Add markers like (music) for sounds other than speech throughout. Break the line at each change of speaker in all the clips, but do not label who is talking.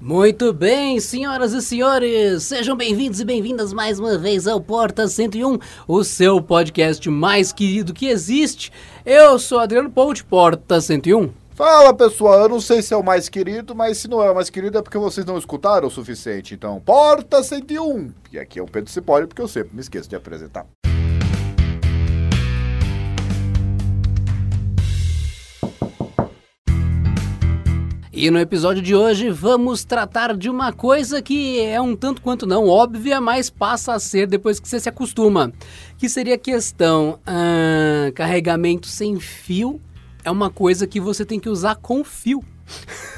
Muito bem, senhoras e senhores, sejam bem-vindos e bem-vindas mais uma vez ao Porta 101, o seu podcast mais querido que existe. Eu sou Adriano Ponte, Porta 101.
Fala pessoal, eu não sei se é o mais querido, mas se não é o mais querido é porque vocês não escutaram o suficiente. Então, Porta 101! E aqui é o Pedro Cipolli, porque eu sempre me esqueço de apresentar.
E no episódio de hoje vamos tratar de uma coisa que é um tanto quanto não óbvia, mas passa a ser depois que você se acostuma. Que seria a questão: ah, carregamento sem fio é uma coisa que você tem que usar com fio.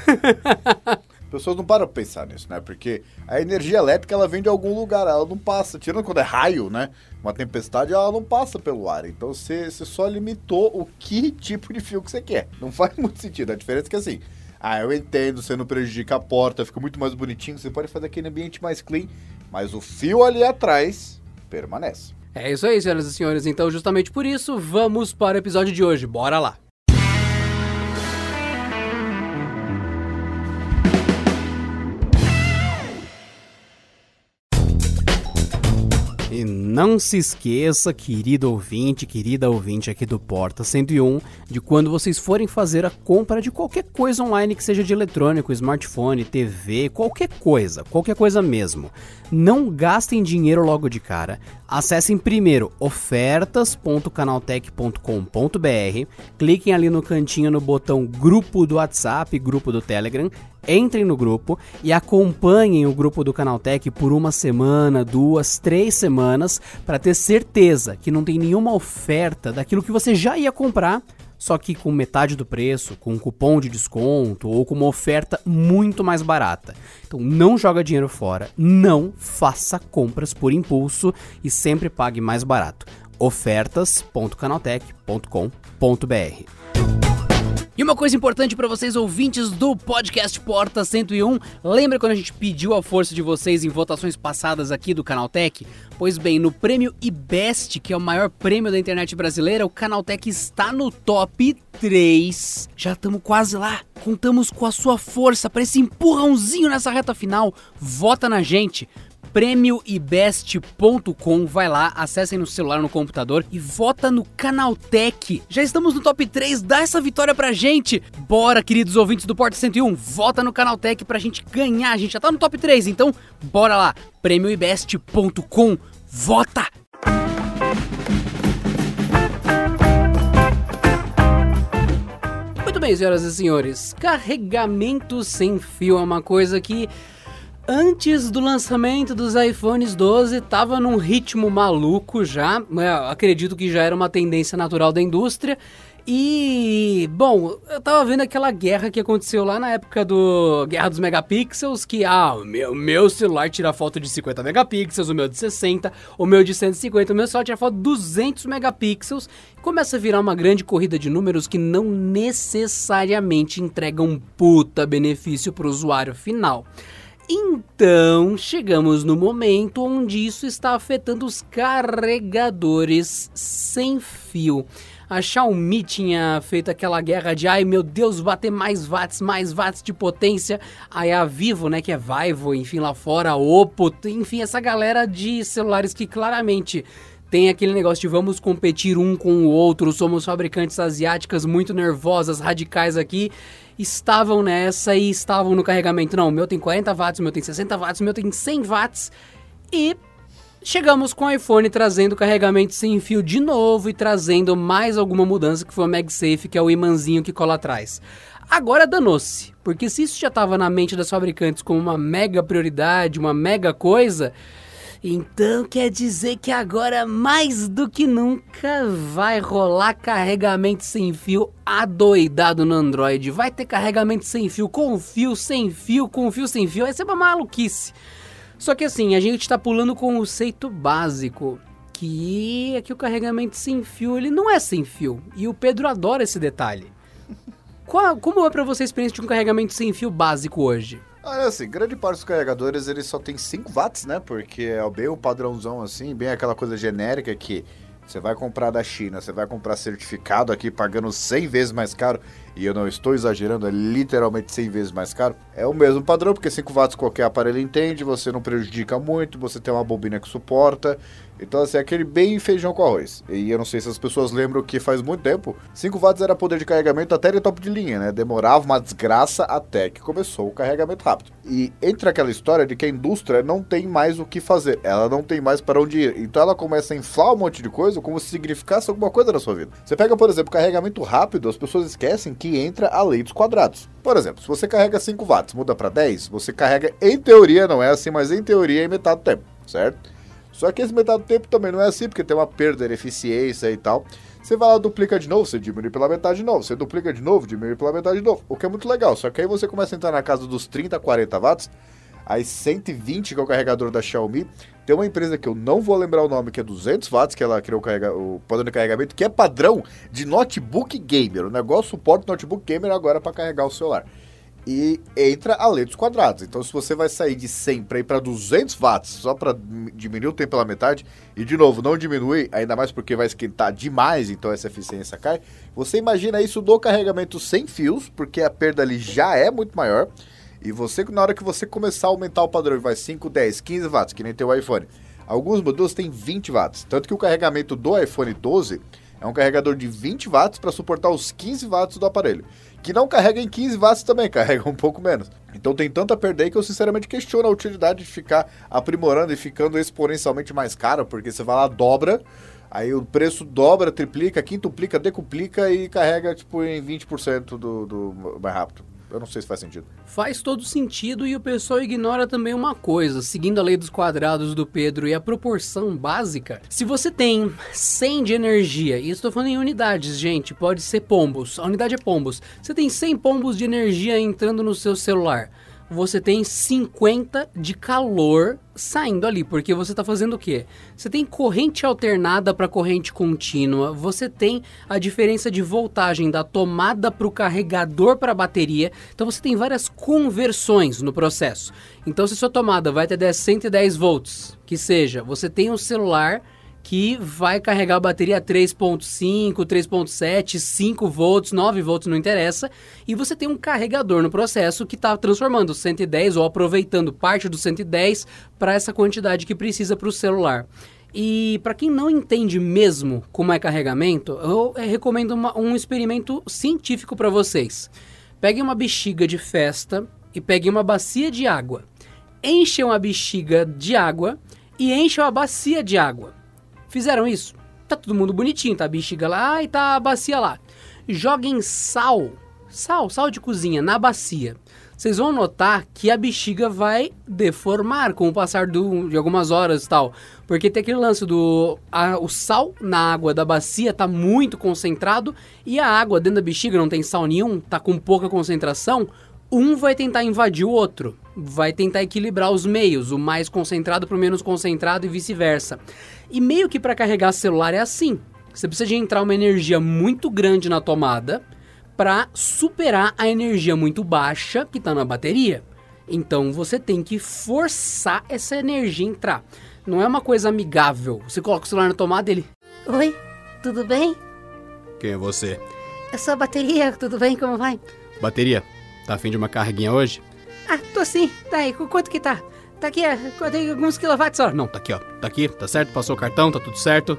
(laughs)
pessoas não param pra pensar nisso, né? Porque a energia elétrica ela vem de algum lugar, ela não passa. Tirando quando é raio, né? Uma tempestade, ela não passa pelo ar. Então você, você só limitou o que tipo de fio que você quer. Não faz muito sentido. A diferença é que assim ah, eu entendo, você não prejudica a porta, fica muito mais bonitinho, você pode fazer aquele ambiente mais clean, mas o fio ali atrás permanece.
É isso aí, senhoras e senhores. Então, justamente por isso, vamos para o episódio de hoje. Bora lá! Não se esqueça, querido ouvinte, querida ouvinte aqui do Porta 101, de quando vocês forem fazer a compra de qualquer coisa online que seja de eletrônico, smartphone, TV, qualquer coisa, qualquer coisa mesmo. Não gastem dinheiro logo de cara. Acessem primeiro ofertas.canaltech.com.br, cliquem ali no cantinho no botão grupo do WhatsApp, grupo do Telegram, entrem no grupo e acompanhem o grupo do Canaltech por uma semana, duas, três semanas para ter certeza que não tem nenhuma oferta daquilo que você já ia comprar, só que com metade do preço, com um cupom de desconto ou com uma oferta muito mais barata. Então não joga dinheiro fora, não faça compras por impulso e sempre pague mais barato. ofertas.canaltech.com.br e uma coisa importante para vocês ouvintes do podcast Porta 101, lembra quando a gente pediu a força de vocês em votações passadas aqui do Canaltech? Pois bem, no prêmio IBEST, que é o maior prêmio da internet brasileira, o Canaltech está no top 3. Já estamos quase lá. Contamos com a sua força para esse empurrãozinho nessa reta final. Vota na gente prêmioibest.com. Vai lá, acessem no celular, no computador e vota no Canaltech. Já estamos no top 3, dá essa vitória pra gente. Bora, queridos ouvintes do Porta 101, vota no Canaltech pra gente ganhar. A gente já tá no top 3, então bora lá, prêmioibest.com. Vota! Muito bem, senhoras e senhores, carregamento sem fio é uma coisa que antes do lançamento dos iPhones 12 estava num ritmo maluco já, né? acredito que já era uma tendência natural da indústria. E, bom, eu tava vendo aquela guerra que aconteceu lá na época do Guerra dos Megapixels, que, ah, o meu, meu celular tira foto de 50 megapixels, o meu de 60, o meu de 150, o meu celular tira foto de 200 megapixels. Começa a virar uma grande corrida de números que não necessariamente entregam um puta benefício para o usuário final. Então, chegamos no momento onde isso está afetando os carregadores sem fio. A Xiaomi tinha feito aquela guerra de ai meu Deus, bater mais watts, mais watts de potência. Aí a Vivo, né, que é Vivo, enfim, lá fora, Oppo, enfim, essa galera de celulares que claramente tem aquele negócio de vamos competir um com o outro, somos fabricantes asiáticas muito nervosas, radicais aqui estavam nessa e estavam no carregamento. Não, o meu tem 40 watts, o meu tem 60 watts, o meu tem 100 watts. E chegamos com o iPhone trazendo carregamento sem fio de novo e trazendo mais alguma mudança que foi o MagSafe, que é o imãzinho que cola atrás. Agora danou-se, porque se isso já estava na mente das fabricantes como uma mega prioridade, uma mega coisa, então quer dizer que agora mais do que nunca vai rolar carregamento sem fio adoidado no Android. Vai ter carregamento sem fio, com fio, sem fio, com fio, sem fio. Vai ser uma maluquice. Só que assim, a gente está pulando o conceito básico. Que é que o carregamento sem fio ele não é sem fio. E o Pedro adora esse detalhe. Qual, como é para você a experiência de um carregamento sem fio básico hoje?
Ah, assim, grande parte dos carregadores eles só tem 5 watts, né? Porque é bem o padrãozão assim, bem aquela coisa genérica que você vai comprar da China, você vai comprar certificado aqui pagando 100 vezes mais caro. E eu não estou exagerando, é literalmente 100 vezes mais caro, é o mesmo padrão, porque 5 watts qualquer aparelho entende, você não prejudica muito, você tem uma bobina que suporta, então, assim, é aquele bem feijão com arroz. E eu não sei se as pessoas lembram que faz muito tempo, 5 watts era poder de carregamento até de top de linha, né? Demorava uma desgraça até que começou o carregamento rápido. E entra aquela história de que a indústria não tem mais o que fazer, ela não tem mais para onde ir. Então ela começa a inflar um monte de coisa como se significasse alguma coisa na sua vida. Você pega, por exemplo, carregamento rápido, as pessoas esquecem que entra a lei dos quadrados. Por exemplo, se você carrega 5 watts, muda para 10, você carrega, em teoria, não é assim, mas em teoria, em metade do tempo, certo? Só que esse metade do tempo também não é assim, porque tem uma perda de eficiência e tal. Você vai lá, duplica de novo, você diminui pela metade de novo. Você duplica de novo, diminui pela metade de novo. O que é muito legal. Só que aí você começa a entrar na casa dos 30, 40 watts. Aí 120, que é o carregador da Xiaomi. Tem uma empresa que eu não vou lembrar o nome, que é 200 watts, que ela criou o, o padrão de carregamento, que é padrão de notebook gamer. O negócio suporta notebook gamer agora para carregar o celular e entra a dos quadrados. Então, se você vai sair de 100 para ir para 200 watts, só para diminuir o tempo pela metade, e de novo, não diminui, ainda mais porque vai esquentar demais, então essa eficiência cai. Você imagina isso do carregamento sem fios, porque a perda ali já é muito maior. E você, na hora que você começar a aumentar o padrão, vai 5, 10, 15 watts, que nem tem o iPhone. Alguns modelos têm 20 watts. Tanto que o carregamento do iPhone 12 é um carregador de 20 watts para suportar os 15 watts do aparelho que não carrega em 15 watts também, (laughs) carrega um pouco menos. Então tem tanta perda aí que eu sinceramente questiono a utilidade de ficar aprimorando e ficando exponencialmente mais caro, porque você vai lá, dobra, aí o preço dobra, triplica, quintuplica, decuplica e carrega tipo em 20% do, do mais rápido. Eu não sei se faz sentido.
Faz todo sentido e o pessoal ignora também uma coisa. Seguindo a lei dos quadrados do Pedro e a proporção básica, se você tem 100 de energia, e estou falando em unidades, gente, pode ser pombos. A unidade é pombos. Você tem 100 pombos de energia entrando no seu celular você tem 50 de calor saindo ali, porque você está fazendo o quê? Você tem corrente alternada para corrente contínua, você tem a diferença de voltagem da tomada para o carregador para a bateria, então você tem várias conversões no processo. Então, se sua tomada vai até 110 volts, que seja, você tem um celular que vai carregar a bateria 3.5, 3.7, 5 volts, 9 volts, não interessa. E você tem um carregador no processo que está transformando 110 ou aproveitando parte do 110 para essa quantidade que precisa para o celular. E para quem não entende mesmo como é carregamento, eu eh, recomendo uma, um experimento científico para vocês. Peguem uma bexiga de festa e peguem uma bacia de água. Enchem a bexiga de água e enchem a bacia de água. Fizeram isso? Tá todo mundo bonitinho, tá a bexiga lá e tá a bacia lá. Joguem sal, sal, sal de cozinha na bacia. Vocês vão notar que a bexiga vai deformar com o passar do, de algumas horas e tal. Porque tem aquele lance do. A, o sal na água da bacia tá muito concentrado e a água dentro da bexiga não tem sal nenhum, tá com pouca concentração. Um vai tentar invadir o outro, vai tentar equilibrar os meios, o mais concentrado para o menos concentrado e vice-versa. E meio que para carregar celular é assim. Você precisa de entrar uma energia muito grande na tomada para superar a energia muito baixa que está na bateria. Então você tem que forçar essa energia a entrar. Não é uma coisa amigável. Você coloca o celular na tomada ele.
Oi, tudo bem?
Quem é você?
É sua bateria, tudo bem? Como vai?
Bateria, tá afim de uma carreguinha hoje?
Ah, tô sim. Tá aí, quanto que tá? Tá aqui, é, tem alguns quilowatts só.
Não, tá aqui, ó. Tá aqui, tá certo? Passou o cartão, tá tudo certo.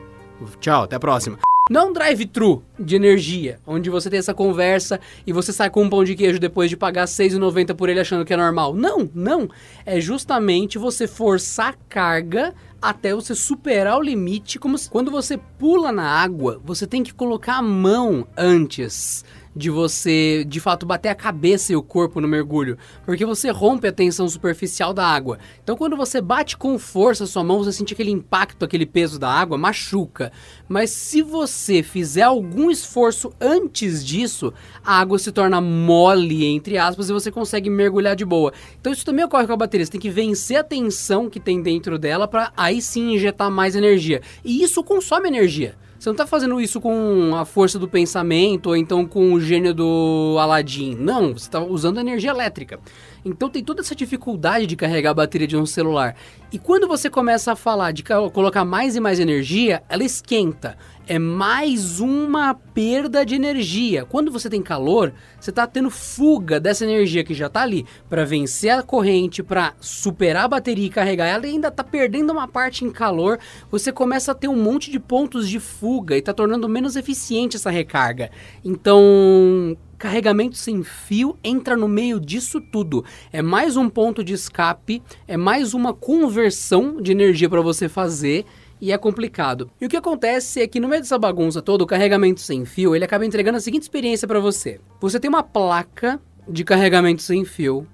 Tchau, até a próxima.
Não drive-thru de energia, onde você tem essa conversa e você sai com um pão de queijo depois de pagar R$ 6,90 por ele achando que é normal. Não, não. É justamente você forçar a carga até você superar o limite. Como se, quando você pula na água, você tem que colocar a mão antes de você de fato bater a cabeça e o corpo no mergulho, porque você rompe a tensão superficial da água. Então quando você bate com força a sua mão, você sente aquele impacto, aquele peso da água, machuca. Mas se você fizer algum esforço antes disso, a água se torna mole, entre aspas, e você consegue mergulhar de boa. Então isso também ocorre com a bateria, você tem que vencer a tensão que tem dentro dela para aí sim injetar mais energia. E isso consome energia. Você não tá fazendo isso com a força do pensamento ou então com o gênio do Aladdin. Não, você tá usando energia elétrica. Então tem toda essa dificuldade de carregar a bateria de um celular. E quando você começa a falar de ca- colocar mais e mais energia, ela esquenta. É mais uma perda de energia. Quando você tem calor, você está tendo fuga dessa energia que já está ali para vencer a corrente, para superar a bateria e carregar ela e ainda está perdendo uma parte em calor. Você começa a ter um monte de pontos de fuga e está tornando menos eficiente essa recarga. Então, carregamento sem fio entra no meio disso tudo. É mais um ponto de escape, é mais uma conversão de energia para você fazer e é complicado. E o que acontece é que no meio dessa bagunça toda, o carregamento sem fio, ele acaba entregando a seguinte experiência para você. Você tem uma placa de carregamento sem fio,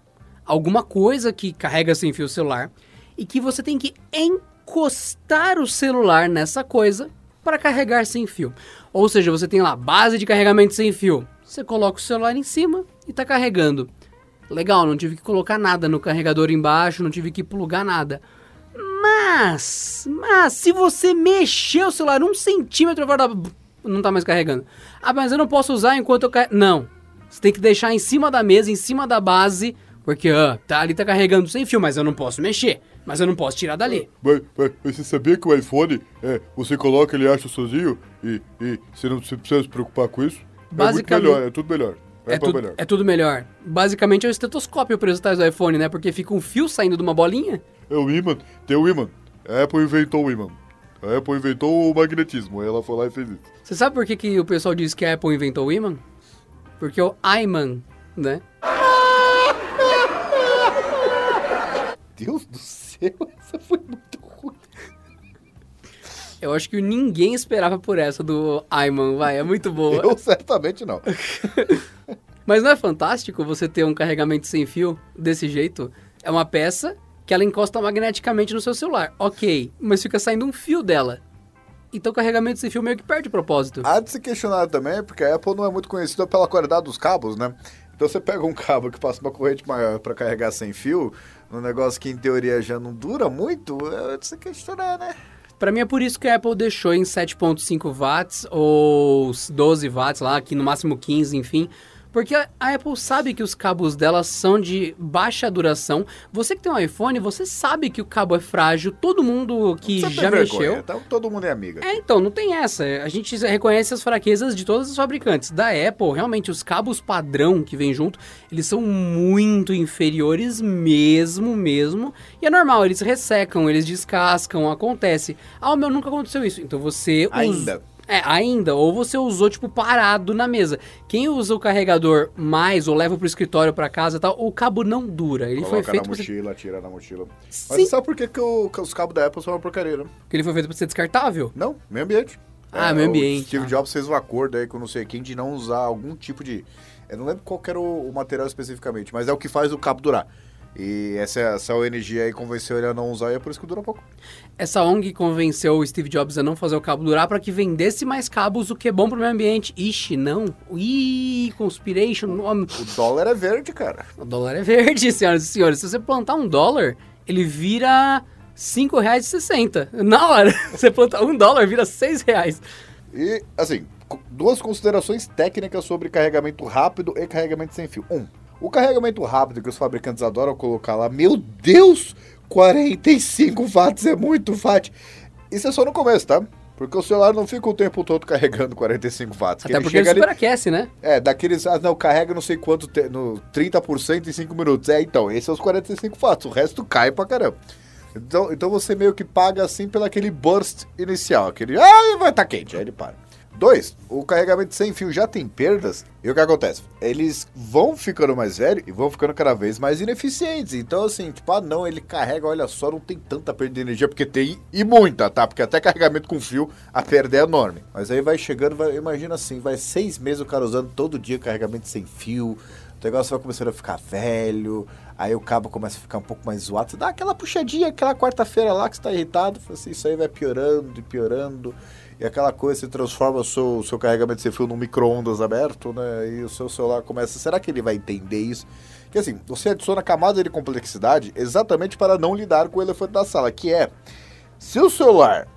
alguma coisa que carrega sem fio o celular, e que você tem que encostar o celular nessa coisa para carregar sem fio. Ou seja, você tem lá base de carregamento sem fio. Você coloca o celular em cima e está carregando. Legal, não tive que colocar nada no carregador embaixo, não tive que plugar nada. Mas, mas se você mexer o celular um centímetro fora da... Não tá mais carregando. Ah, mas eu não posso usar enquanto eu carrego... Não. Você tem que deixar em cima da mesa, em cima da base, porque ah, tá, ali tá carregando sem fio, mas eu não posso mexer. Mas eu não posso tirar dali.
Mas, mas- mas você sabia que o iPhone, é, você coloca, ele acha sozinho e, e você não precisa se preocupar com isso? É
Basicamente-
melhor, é tudo melhor. É,
É, tudo,
melhor.
é tudo melhor. Basicamente é o estetoscópio para os tais do iPhone, né? Porque fica um fio saindo de uma bolinha.
É o imã, tem o imã. A Apple inventou o imã. A Apple inventou o magnetismo, aí ela foi lá e fez isso.
Você sabe por que, que o pessoal diz que a Apple inventou o imã? Porque o iMan, né?
Deus do céu, (laughs) essa foi muito.
Eu acho que ninguém esperava por essa do iMan, vai, é muito boa.
Eu certamente não. (laughs)
Mas não é fantástico você ter um carregamento sem fio desse jeito? É uma peça que ela encosta magneticamente no seu celular. Ok, mas fica saindo um fio dela. Então o carregamento sem fio meio que perde o propósito.
Há de se questionar também, porque a Apple não é muito conhecida pela qualidade dos cabos, né? Então você pega um cabo que passa uma corrente maior para carregar sem fio, um negócio que em teoria já não dura muito, é de se questionar, né?
Pra mim é por isso que a Apple deixou em 7.5 watts ou 12 watts lá, aqui no máximo 15, enfim. Porque a Apple sabe que os cabos dela são de baixa duração. Você que tem um iPhone, você sabe que o cabo é frágil. Todo mundo que já
vergonha,
mexeu.
tá? Todo mundo é amiga.
É, então, não tem essa. A gente reconhece as fraquezas de todos os fabricantes. Da Apple, realmente, os cabos padrão que vem junto, eles são muito inferiores mesmo, mesmo. E é normal, eles ressecam, eles descascam, acontece. Ah, o meu nunca aconteceu isso. Então você...
Ainda.
É, ainda. Ou você usou, tipo, parado na mesa. Quem usa o carregador mais ou leva pro escritório, pra casa e tal, o cabo não dura. Ele foi
Coloca
feito
na mochila, tira na mochila. Mas
Sim.
você sabe por que, que, o- que os cabos da Apple são uma porcaria, né?
Porque ele foi feito pra ser descartável.
Não, meio ambiente.
Ah, meio ambiente,
O Steve
ah.
Jobs fez um acordo aí com não sei quem de não usar algum tipo de... Eu não lembro qual era o, o material especificamente, mas é o que faz o cabo durar. E essa, essa ONG aí convenceu ele a não usar e é por isso que dura pouco.
Essa ONG convenceu o Steve Jobs a não fazer o cabo durar para que vendesse mais cabos, o que é bom pro meio ambiente. Ixi, não. Ih, conspiration. nome.
O dólar é verde, cara.
O dólar é verde, (laughs) senhoras e senhores. Se você plantar um dólar, ele vira R$ 5,60. Na hora. (laughs) Você planta um dólar, vira 6 reais.
E, assim, duas considerações técnicas sobre carregamento rápido e carregamento sem fio. Um, o carregamento rápido que os fabricantes adoram colocar lá, meu Deus, 45 watts é muito watt. Isso é só no começo, tá? Porque o celular não fica o tempo todo carregando 45 watts.
Até
ele
porque ele
ali-
superaquece, né?
É, daqueles, ah, não, carrega não sei quanto, te- no 30% em 5 minutos. É, então, esse é os 45 watts, o resto cai pra caramba. Então, então você meio que paga assim pelo aquele burst inicial, aquele, ah, vai estar quente, aí ele para. Dois, o carregamento sem fio já tem perdas, e o que acontece? Eles vão ficando mais velhos e vão ficando cada vez mais ineficientes. Então, assim, tipo, ah, não, ele carrega, olha só, não tem tanta perda de energia, porque tem, e muita, tá? Porque até carregamento com fio, a perda é enorme. Mas aí vai chegando, vai, imagina assim, vai seis meses o cara usando todo dia carregamento sem fio, o negócio vai começando a ficar velho, aí o cabo começa a ficar um pouco mais zoado. Você dá aquela puxadinha, aquela quarta-feira lá que você tá irritado, assim, isso aí vai piorando e piorando. E aquela coisa, você transforma o seu, seu carregamento sem fio num micro-ondas aberto, né? E o seu celular começa. Será que ele vai entender isso? Que assim, você adiciona camada de complexidade exatamente para não lidar com o elefante da sala, que é se o celular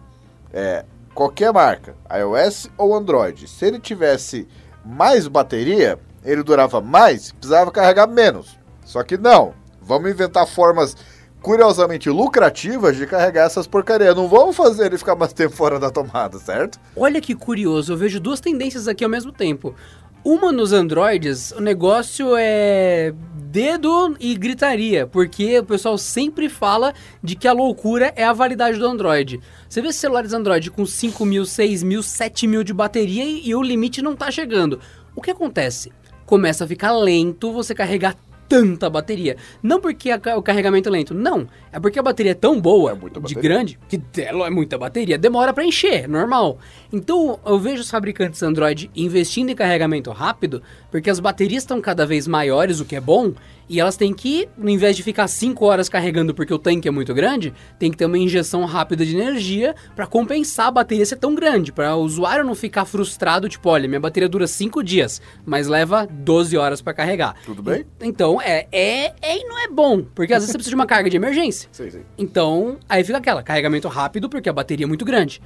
é qualquer marca, iOS ou Android, se ele tivesse mais bateria, ele durava mais, precisava carregar menos. Só que não. Vamos inventar formas curiosamente lucrativas de carregar essas porcarias. Não vamos fazer ele ficar mais tempo fora da tomada, certo?
Olha que curioso, eu vejo duas tendências aqui ao mesmo tempo. Uma nos Androids, o negócio é dedo e gritaria, porque o pessoal sempre fala de que a loucura é a validade do Android. Você vê celulares Android com 5 mil, 6 mil, 7 mil de bateria e, e o limite não tá chegando. O que acontece? Começa a ficar lento você carregar tanta bateria. Não porque a o carregamento é lento, não. É porque a bateria é tão boa,
É
de grande, que dela é muita bateria, demora pra encher, normal. Então eu vejo os fabricantes Android investindo em carregamento rápido, porque as baterias estão cada vez maiores, o que é bom, e elas têm que, no invés de ficar 5 horas carregando porque o tanque é muito grande, tem que ter uma injeção rápida de energia pra compensar a bateria ser tão grande, para o usuário não ficar frustrado, tipo, olha, minha bateria dura 5 dias, mas leva 12 horas pra carregar.
Tudo bem?
Então, é, é, é e não é bom, porque às vezes você precisa de uma carga de emergência.
Sim, sim.
Então, aí fica aquela, carregamento rápido porque a bateria é muito grande.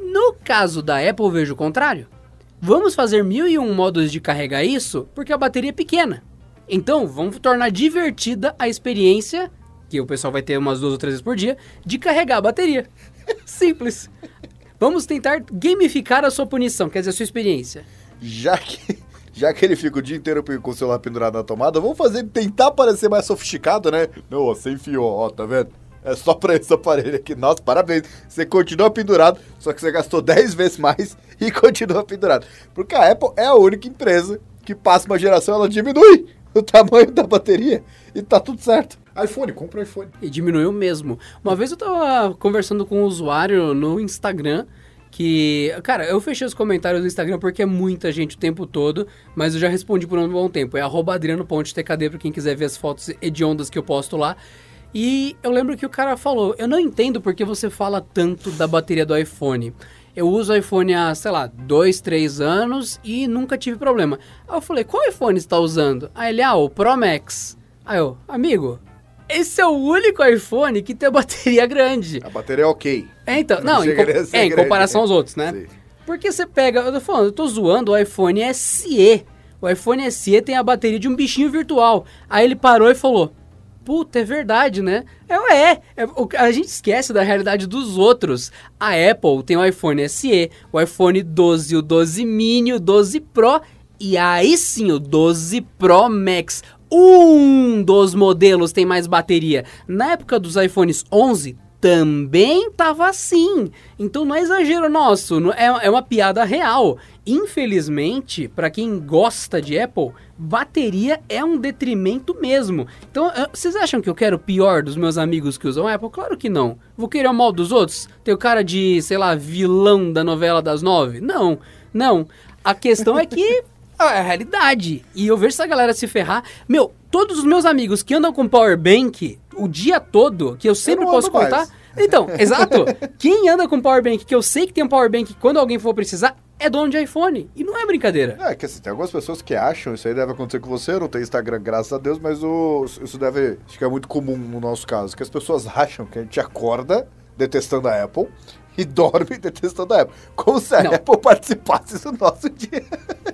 No caso da Apple, vejo o contrário. Vamos fazer mil e um modos de carregar isso porque a bateria é pequena. Então, vamos tornar divertida a experiência, que o pessoal vai ter umas duas ou três vezes por dia, de carregar a bateria. (laughs) Simples. Vamos tentar gamificar a sua punição, quer dizer, a sua experiência.
Já que, (laughs) já que ele fica o dia inteiro com o celular pendurado na tomada, vamos fazer tentar parecer mais sofisticado, né? Não, sem fio, ó, tá vendo? É só pra esse aparelho aqui. Nossa, parabéns. Você continua pendurado, só que você gastou 10 vezes mais (laughs) e continua pendurado. Porque a Apple é a única empresa que passa uma geração, ela diminui (laughs) o tamanho da bateria e tá tudo certo. iPhone, compra o iPhone.
E diminuiu mesmo. Uma vez eu tava conversando com um usuário no Instagram que, cara, eu fechei os comentários do Instagram porque é muita gente o tempo todo, mas eu já respondi por um bom tempo. É arroba adriano.tkd pra quem quiser ver as fotos hediondas que eu posto lá. E eu lembro que o cara falou, eu não entendo porque você fala tanto da bateria do iPhone. Eu uso iPhone há, sei lá, dois, três anos e nunca tive problema. Aí eu falei, qual iPhone você está usando? Aí ele, ah, o Pro Max. Aí eu, amigo, esse é o único iPhone que tem bateria grande.
A bateria é ok.
É, então,
Não
não, em, com-
a
é, em
grande.
comparação aos outros, né?
Sim.
Porque você pega, eu tô falando, eu tô zoando o iPhone SE. O iPhone SE tem a bateria de um bichinho virtual. Aí ele parou e falou: Puta, é verdade, né? É, é, o- a gente esquece da realidade dos outros. A Apple tem o iPhone SE, o iPhone 12, o 12 mini, o 12 Pro e aí sim o 12 Pro Max. Um dos modelos tem mais bateria. Na época dos iPhones 11, também tava assim. Então não é exagero nosso, é, é uma piada real. Infelizmente, para quem gosta de Apple, bateria é um detrimento mesmo. Então, eh, vocês acham que eu quero o pior dos meus amigos que usam Apple? Claro que não. Vou querer o mal dos outros? Ter o cara de, sei lá, vilão da novela das nove? Não, não. A questão é que (laughs) é a realidade. E eu vejo essa galera se ferrar. Meu, todos os meus amigos que andam com power bank o dia todo, que eu sempre
não
posso
ando mais.
contar. Então, (laughs) exato. Quem anda com power bank, que eu sei que tem um power bank quando alguém for precisar, é dono de iPhone. E não é brincadeira.
É, que assim, tem algumas pessoas que acham, isso aí deve acontecer com você, eu não tenho Instagram, graças a Deus, mas o, isso deve, acho que é muito comum no nosso caso, que as pessoas (laughs) acham que a gente acorda detestando a Apple e dorme detestando a Apple. Como se a
Não.
Apple participasse do nosso dia.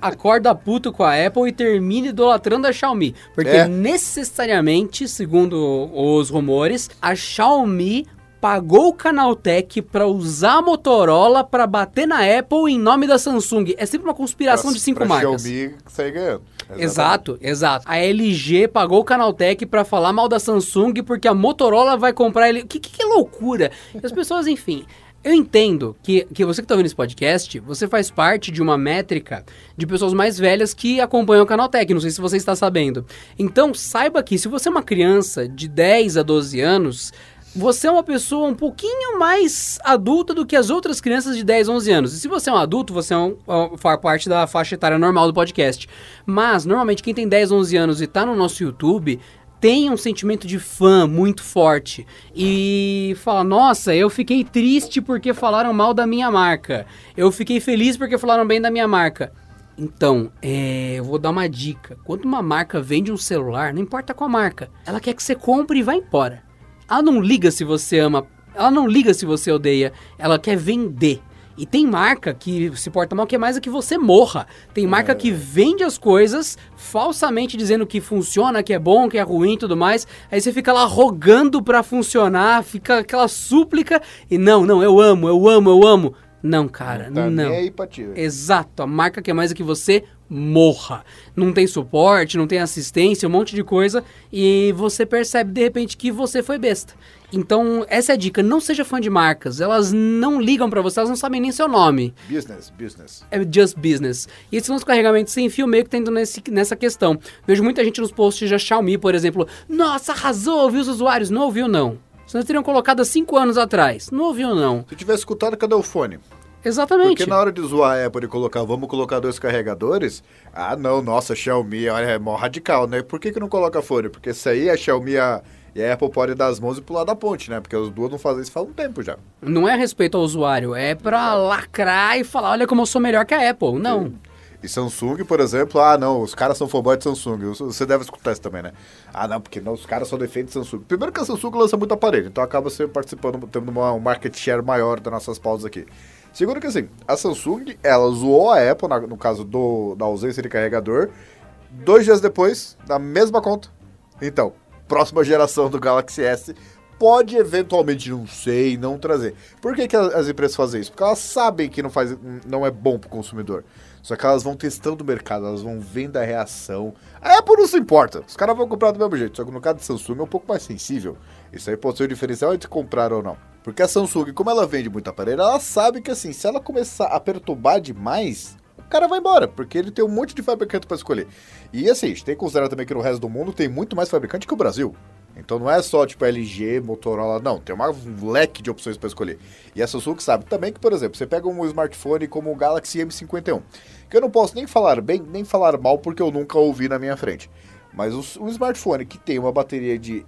Acorda puto com a Apple e termina idolatrando a Xiaomi. Porque
É.
necessariamente, segundo os rumores, a Xiaomi pagou o Canaltech pra usar a Motorola pra bater na Apple em nome da Samsung. É sempre uma conspiração de cinco
pra
marcas.
Xiaomi sair ganhando.
Exato, exato. A LG pagou o Canaltech pra falar mal da Samsung porque a Motorola vai comprar ele. Que, que, que loucura! E as pessoas, enfim. Eu entendo que, que você que tá ouvindo esse podcast, você faz parte de uma métrica de pessoas mais velhas que acompanham o Canaltech. Não sei se você está sabendo. Então, saiba que se você é uma criança de 10 a 12 anos, você é uma pessoa um pouquinho mais adulta do que as outras crianças de 10, 11 anos. E se você é um adulto, você é um, é, faz parte da faixa etária normal do podcast. Mas, normalmente, quem tem 10, 11 anos e tá no nosso YouTube tem um sentimento de fã muito forte e fala: Nossa, eu fiquei triste porque falaram mal da minha marca. Eu fiquei feliz porque falaram bem da minha marca. Então, é, eu vou dar uma dica. Quando uma marca vende um celular, não importa qual marca, ela quer que você compre e vá embora. Ela não liga se você ama, ela não liga se você odeia, ela quer vender. E tem marca que se porta mal que é mais a que você morra. Tem marca que vende as coisas falsamente dizendo que funciona, que é bom, que é ruim e tudo mais. Aí você fica lá rogando pra funcionar, fica aquela súplica e não, não, eu amo, eu amo, eu amo. Não, cara,
Tá
não.
pra ti. velho.
Exato, a marca que é mais é que você morra. Não tem suporte, não tem assistência, um monte de coisa e você percebe de repente que você foi besta. Então, essa é a dica, não seja fã de marcas, elas não ligam pra você, elas não sabem nem seu nome.
Business, business.
É just business. E esse lance do carregamento sem fio meio que tá indo nesse, nessa questão. Vejo muita gente nos posts da Xiaomi, por exemplo, nossa, arrasou, ouviu os usuários. Não ouviu, não. Vocês teriam colocado há cinco anos atrás. Não ouviu, não.
Se tivesse escutado, cadê o fone?
Exatamente.
Porque na hora de zoar a Apple e colocar, vamos colocar dois carregadores, ah não, nossa, Xiaomi, olha, é mó radical, né? Por que, que não coloca fone? Porque isso aí a Xiaomi a, e a Apple podem dar as mãos e pular da ponte, né? Porque as duas não fazem isso faz um tempo já.
Não é respeito ao usuário, é pra lacrar e falar, olha como eu sou melhor que a Apple. Não.
E Samsung, por exemplo, ah não, os caras são fanboy de Samsung. Você deve escutar isso também, né? Ah não, porque não, os caras só defendem Samsung. Primeiro que a Samsung lança muito aparelho, então acaba você participando, tendo uma, um market share maior das nossas pausas aqui. Segundo que assim, a Samsung, ela zoou a Apple, na- no caso do, da ausência de carregador, dois dias depois, na mesma conta. Então, próxima geração do Galaxy S pode eventualmente, não sei, não trazer. Por que, que as empresas fazem isso? Porque elas sabem que não, faz, não é bom pro consumidor. Só que elas vão testando o mercado, elas vão vendo a reação. A Apple não se importa, os caras vão comprar do mesmo jeito. Só que no caso de Samsung é um pouco mais sensível. Isso aí pode ser o diferencial entre comprar ou não. Porque a Samsung, como ela vende muito aparelho, ela sabe que assim, se ela começar a perturbar demais, o cara vai embora, porque ele tem um monte de fabricante para escolher. E assim, a gente tem que considerar também que no resto do mundo tem muito mais fabricante que o Brasil. Então não é só tipo LG, Motorola, não. Tem um leque de opções para escolher. E a Samsung sabe também que, por exemplo, você pega um smartphone como o Galaxy M51, que eu não posso nem falar bem, nem falar mal, porque eu nunca ouvi na minha frente. Mas o, o smartphone que tem uma bateria de.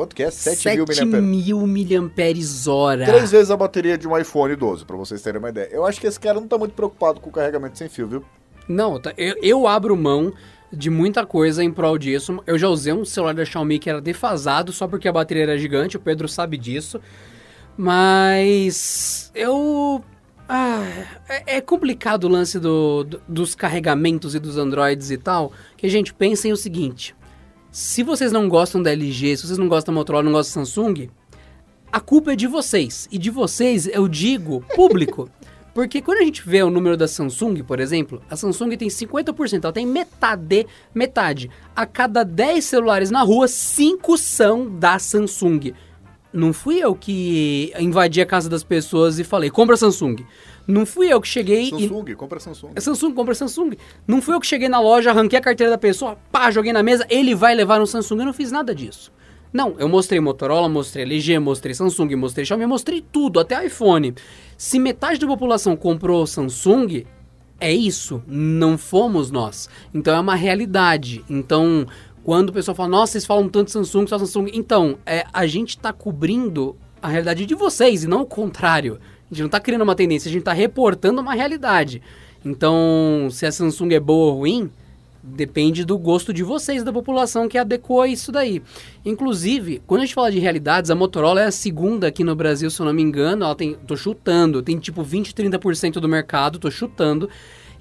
Quanto que é? 7 mil mAh.
mil miliamperes hora.
Três vezes a bateria de um iPhone 12, pra vocês terem uma ideia. Eu acho que esse cara não tá muito preocupado com o carregamento sem fio, viu?
Não, tá- eu, eu abro mão de muita coisa em prol disso. Eu já usei um celular da Xiaomi que era defasado só porque a bateria era gigante, o Pedro sabe disso. Mas eu. Ah, é, é complicado o lance do- do- dos carregamentos e dos Androids e tal. Que a gente pensa em o seguinte: se vocês não gostam da LG, se vocês não gostam da Motorola, não gostam da Samsung, a culpa é de vocês. E de vocês, eu digo público. (laughs) Porque quando a gente vê o número da Samsung, por exemplo, a Samsung tem 50%, ela tem metade, metade. A cada 10 celulares na rua, 5 são da Samsung. Não fui eu que invadi a casa das pessoas e falei, compra Samsung. Não fui eu que cheguei e
Samsung, compra Samsung.
é Samsung, compra Samsung. Não fui eu que cheguei na loja, arranquei a carteira da pessoa, pá, joguei na mesa, ele vai levar um Samsung. Eu não fiz nada disso. Não, eu mostrei Motorola, mostrei LG, mostrei Samsung, mostrei Xiaomi, mostrei tudo, até iPhone. Se metade da população comprou Samsung, é isso, não fomos nós. Então é uma realidade. Então, quando o pessoal fala, nossa, vocês falam tanto Samsung, só Samsung. Então, é, a gente tá cobrindo a realidade de vocês e não o contrário. A gente não tá criando uma tendência, a gente tá reportando uma realidade. Então, se a Samsung é boa ou ruim, depende do gosto de vocês, da população que adequa isso daí. Inclusive, quando a gente fala de realidades, a Motorola é a segunda aqui no Brasil, se eu não me engano. Ela tem, tô chutando, tem tipo 20, 30% do mercado, tô chutando.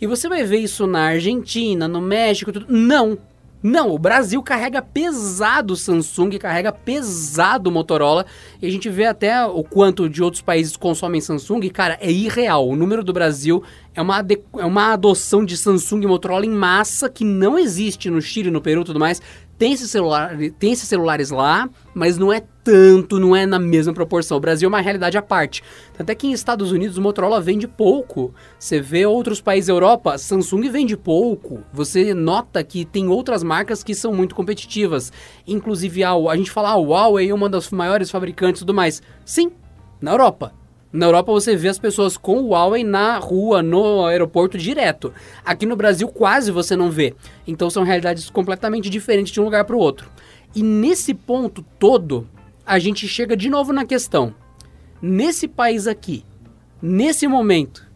E você vai ver isso na Argentina, no México, tudo. Não! Não, o Brasil carrega pesado Samsung, carrega pesado Motorola, e a gente vê até o quanto de outros países consomem Samsung, cara, é irreal. O número do Brasil é uma, é uma adoção de Samsung e Motorola em massa que não existe no Chile, no Peru e tudo mais. Tem esses, celular, tem esses celulares lá, mas não é tanto, não é na mesma proporção. O Brasil é uma realidade à parte. Tanto é que em Estados Unidos o Motorola vende pouco. Você vê outros países da Europa, Samsung vende pouco. Você nota que tem outras marcas que são muito competitivas. Inclusive a, a gente fala, ah, a Huawei é uma das maiores fabricantes e tudo mais. Sim, na Europa. Na Europa você vê as pessoas com o Huawei na rua, no aeroporto direto. Aqui no Brasil quase você não vê. Então são realidades completamente diferentes de um lugar para o outro. E nesse ponto todo, a gente chega de novo na questão. Nesse país aqui, nesse momento,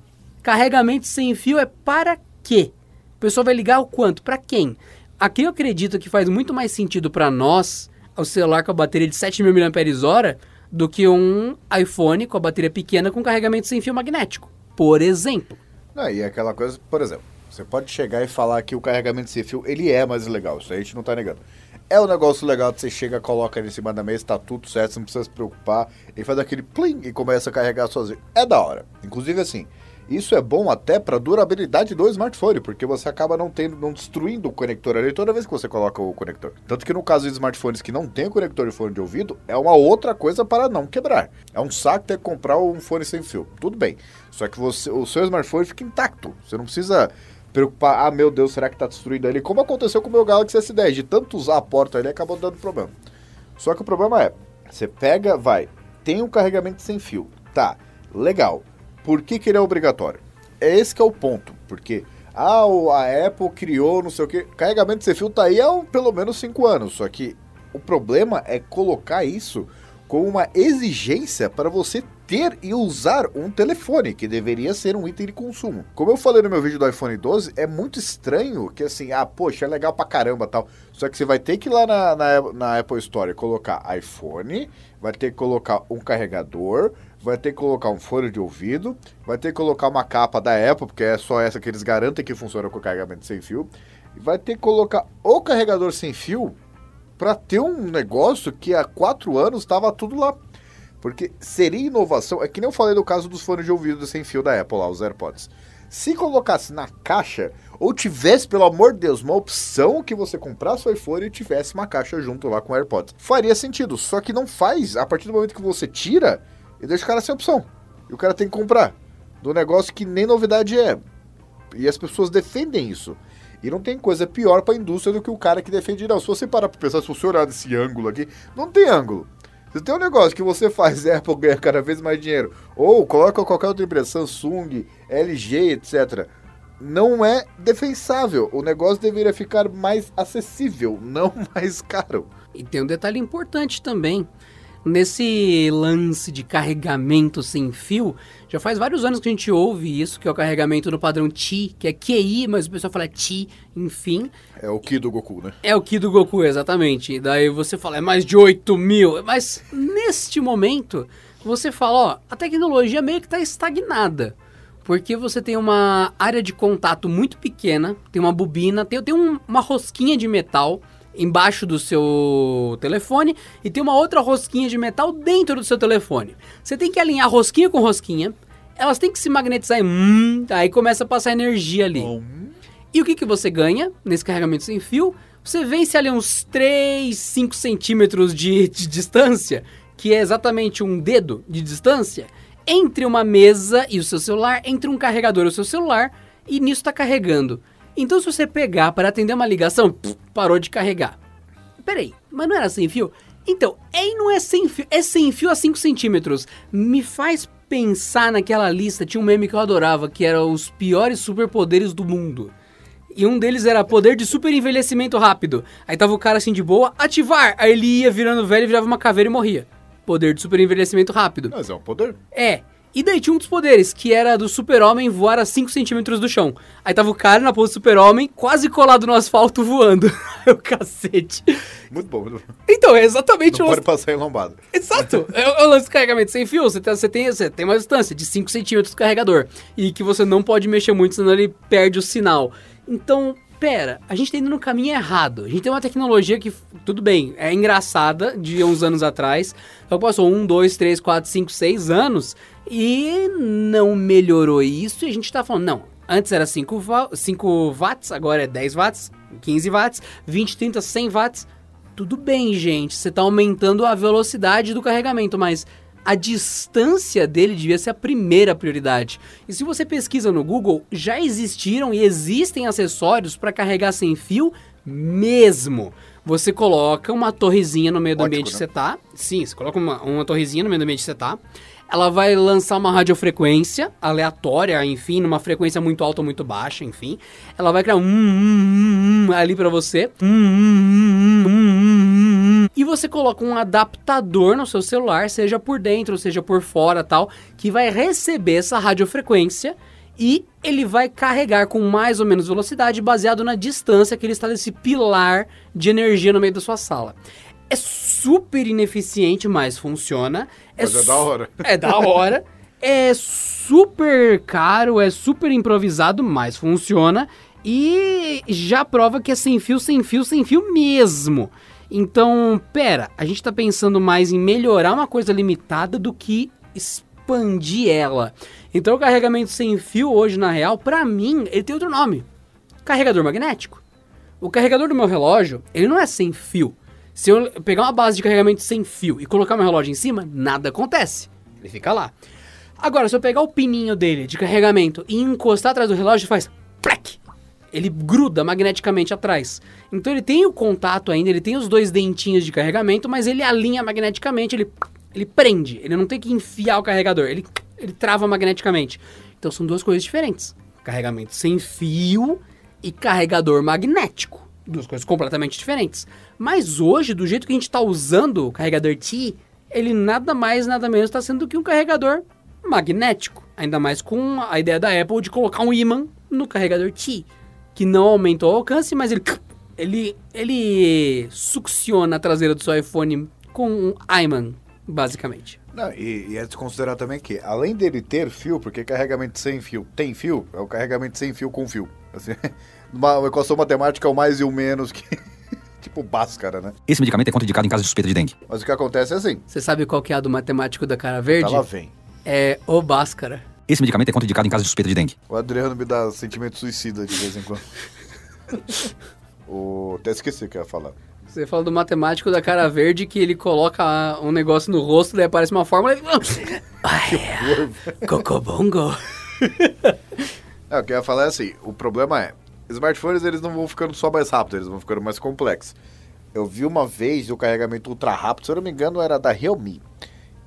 carregamento sem fio é para quê? O pessoal vai ligar o quanto? Para quem? Aqui eu acredito que faz muito mais sentido para nós o celular com a bateria de 7.000 mAh do que um iPhone com a bateria pequena com carregamento sem fio magnético. por exemplo.
Não, e aquela coisa, por exemplo, você pode chegar e falar que o carregamento sem fio, ele é mais legal, isso aí a gente não tá negando. É um negócio legal que você chega, coloca ele em cima da mesa, tá tudo certo, você não precisa se preocupar, e faz aquele plim e começa a carregar sozinho. É da hora. Inclusive assim, isso é bom até para durabilidade do smartphone, porque você acaba não tendo, não destruindo o conector ali toda vez que você coloca o conector. Tanto que no caso de smartphones que não tem conector de fone de ouvido, é uma outra coisa para não quebrar. É um saco ter que comprar um fone sem fio. Tudo bem. Só que você, o seu smartphone fica intacto. Você não precisa preocupar, ah, meu Deus, será que tá destruído ali? Como aconteceu com o meu Galaxy S10, de tanto usar a porta ali, acabou dando problema. Só que o problema é, você pega, vai, tem um carregamento sem fio, tá, legal. Por que, que ele é obrigatório? É esse que é o ponto, porque ah, a Apple criou não sei o que, carregamento sem fio tá aí há um, pelo menos 5 anos, só que o problema é colocar isso como uma exigência para você ter e usar um telefone, que deveria ser um item de consumo. Como eu falei no meu vídeo do iPhone 12, é muito estranho que assim, ah, poxa, é legal pra caramba tal. Só que você vai ter que ir lá na, na, na Apple Store colocar iPhone, vai ter que colocar um carregador, vai ter que colocar um fone de ouvido, vai ter que colocar uma capa da Apple, porque é só essa que eles garantem que funciona com carregamento sem fio, e vai ter que colocar o carregador sem fio para ter um negócio que há quatro anos estava tudo lá. Porque seria inovação, é que nem eu falei do caso dos fones de ouvido sem fio da Apple lá, os AirPods. Se colocasse na caixa, ou tivesse, pelo amor de Deus, uma opção que você comprasse o iPhone e tivesse uma caixa junto lá com o AirPods. Faria sentido, só que não faz. A partir do momento que você tira, e deixa o cara sem opção. E o cara tem que comprar. Do negócio que nem novidade é. E as pessoas defendem isso. E não tem coisa pior para a indústria do que o cara que defende. Não, se você parar para pensar, se você olhar desse ângulo aqui, não tem ângulo. Se tem um negócio que você faz, (laughs) Apple ganha cada vez mais dinheiro, ou coloca qualquer outra empresa, Samsung, LG, etc., não é defensável. O negócio deveria ficar mais acessível, (laughs) não mais caro.
E tem um detalhe importante também. Nesse lance de carregamento sem fio, já faz vários anos que a gente ouve isso, que é o carregamento no padrão Ti, que é QI, mas o pessoal fala Ti, enfim.
É o Ki do Goku, né?
É o Ki do Goku, exatamente. E daí você fala, é mais de 8 mil. Mas neste momento, você fala, ó, a tecnologia meio que está estagnada. Porque você tem uma área de contato muito pequena, tem uma bobina, tem, tem um, uma rosquinha de metal embaixo do seu telefone e tem uma outra rosquinha de metal dentro do seu telefone. Você tem que alinhar rosquinha com rosquinha, elas têm que se magnetizar e hum, aí começa a passar energia ali. E o que, que você ganha nesse carregamento sem fio? Você vence ali uns 3, 5 centímetros de, de distância, que é exatamente um dedo de distância, entre uma mesa e o seu celular, entre um carregador e o seu celular, e nisso está carregando. Então, se você pegar para atender uma ligação, parou de carregar. Peraí, mas não era sem fio? Então, é e não é sem fio, é sem fio a 5 centímetros. Me faz pensar naquela lista, tinha um meme que eu adorava, que era os piores superpoderes do mundo. E um deles era poder de super envelhecimento rápido. Aí tava o cara assim de boa, ativar! Aí ele ia virando velho, virava uma caveira e morria. Poder de super envelhecimento rápido.
Mas é um poder.
É. E daí tinha um dos poderes, que era do super-homem voar a 5 centímetros do chão. Aí tava o cara na pose do super-homem, quase colado no asfalto (laughs) voando. (laughs) o cacete.
Muito bom. Muito bom.
Então, é exatamente
Não
o
pode passar em lombada.
Exato! É o- é o lance do carregamento sem fio. Você tem, você, tem, você tem uma distância de 5 centímetros do carregador. E que você não pode mexer muito, senão ele perde o sinal. Então, pera, a gente tá indo no caminho errado. A gente tem uma tecnologia que, tudo bem, é engraçada de uns anos atrás. Só que passou um, dois, três, quatro, cinco, seis anos e não melhorou isso. E a gente tá falando, não, antes era 5, 5 watts, agora é 10 watts, 15 watts, 20, 30, 100 watts. Tudo bem, gente, você tá aumentando a velocidade do carregamento, mas a distância dele devia ser a primeira prioridade. E se você pesquisa no Google, já existiram e existem acessórios para carregar sem fio mesmo. Você coloca uma torrezinha no meio do ambiente que
né?
você tá. Sim, você coloca uma, uma torrezinha no meio do ambiente que você tá. Ela vai lançar uma radiofrequência aleatória, enfim, numa frequência muito alta ou muito baixa, enfim. Ela vai criar um, um, um, um ali pra você. Um, um, um, um. E você coloca um adaptador no seu celular, seja por dentro, seja por fora, tal, que vai receber essa radiofrequência e ele vai carregar com mais ou menos velocidade baseado na distância que ele está desse pilar de energia no meio da sua sala. É super ineficiente, mas funciona.
Mas é da hora. (laughs)
É da hora. É super caro, é super improvisado, mas funciona. E já prova que é sem fio, sem fio, sem fio mesmo. Então, pera, a gente tá pensando mais em melhorar uma coisa limitada do que expandir ela. Então, o carregamento sem fio hoje, na real, pra mim, ele tem outro nome. Carregador magnético. O carregador do meu relógio, ele não é sem fio. Se eu pegar uma base de carregamento sem fio e colocar meu relógio em cima, nada acontece. Ele fica lá. Agora, se eu pegar o pininho dele de carregamento e encostar atrás do relógio, faz plec. Ele gruda magneticamente atrás. Então ele tem o contato ainda, ele tem os dois dentinhos de carregamento, mas ele alinha magneticamente, ele, ele prende. Ele não tem que enfiar o carregador, ele, ele trava magneticamente. Então são duas coisas diferentes. Carregamento sem fio e carregador magnético. Duas coisas completamente diferentes. Mas hoje, do jeito que a gente está usando o carregador T, ele nada mais, nada menos está sendo do que um carregador magnético. Ainda mais com a ideia da Apple de colocar um ímã no carregador T, que não aumenta o alcance, mas ele, ele, ele succiona a traseira do seu iPhone com um ímã, basicamente.
Não, e, e é de considerar também que, além dele ter fio, porque carregamento sem fio tem fio, é o carregamento sem fio com fio. Assim, (laughs) uma, uma equação matemática é o mais e o menos que. (laughs) tipo Bhaskara, né?
Esse medicamento é contraindicado em caso de suspeita de dengue.
Mas o que acontece é assim.
Você sabe qual que é a do matemático da cara verde?
Ela vem.
É o Bhaskara.
Esse medicamento é contraindicado em caso de suspeita de dengue.
O Adriano me dá sentimento suicida de vez em quando. (laughs) o... Até esqueci o que eu ia falar.
Você fala do matemático da cara verde que ele coloca um negócio no rosto, daí aparece uma fórmula e... Cocobongo.
É, (laughs) o que eu ia falar é assim, o problema é, smartphones eles não vão ficando só mais rápidos, eles vão ficando mais complexos. Eu vi uma vez o carregamento ultra rápido, se eu não me engano era da Realme,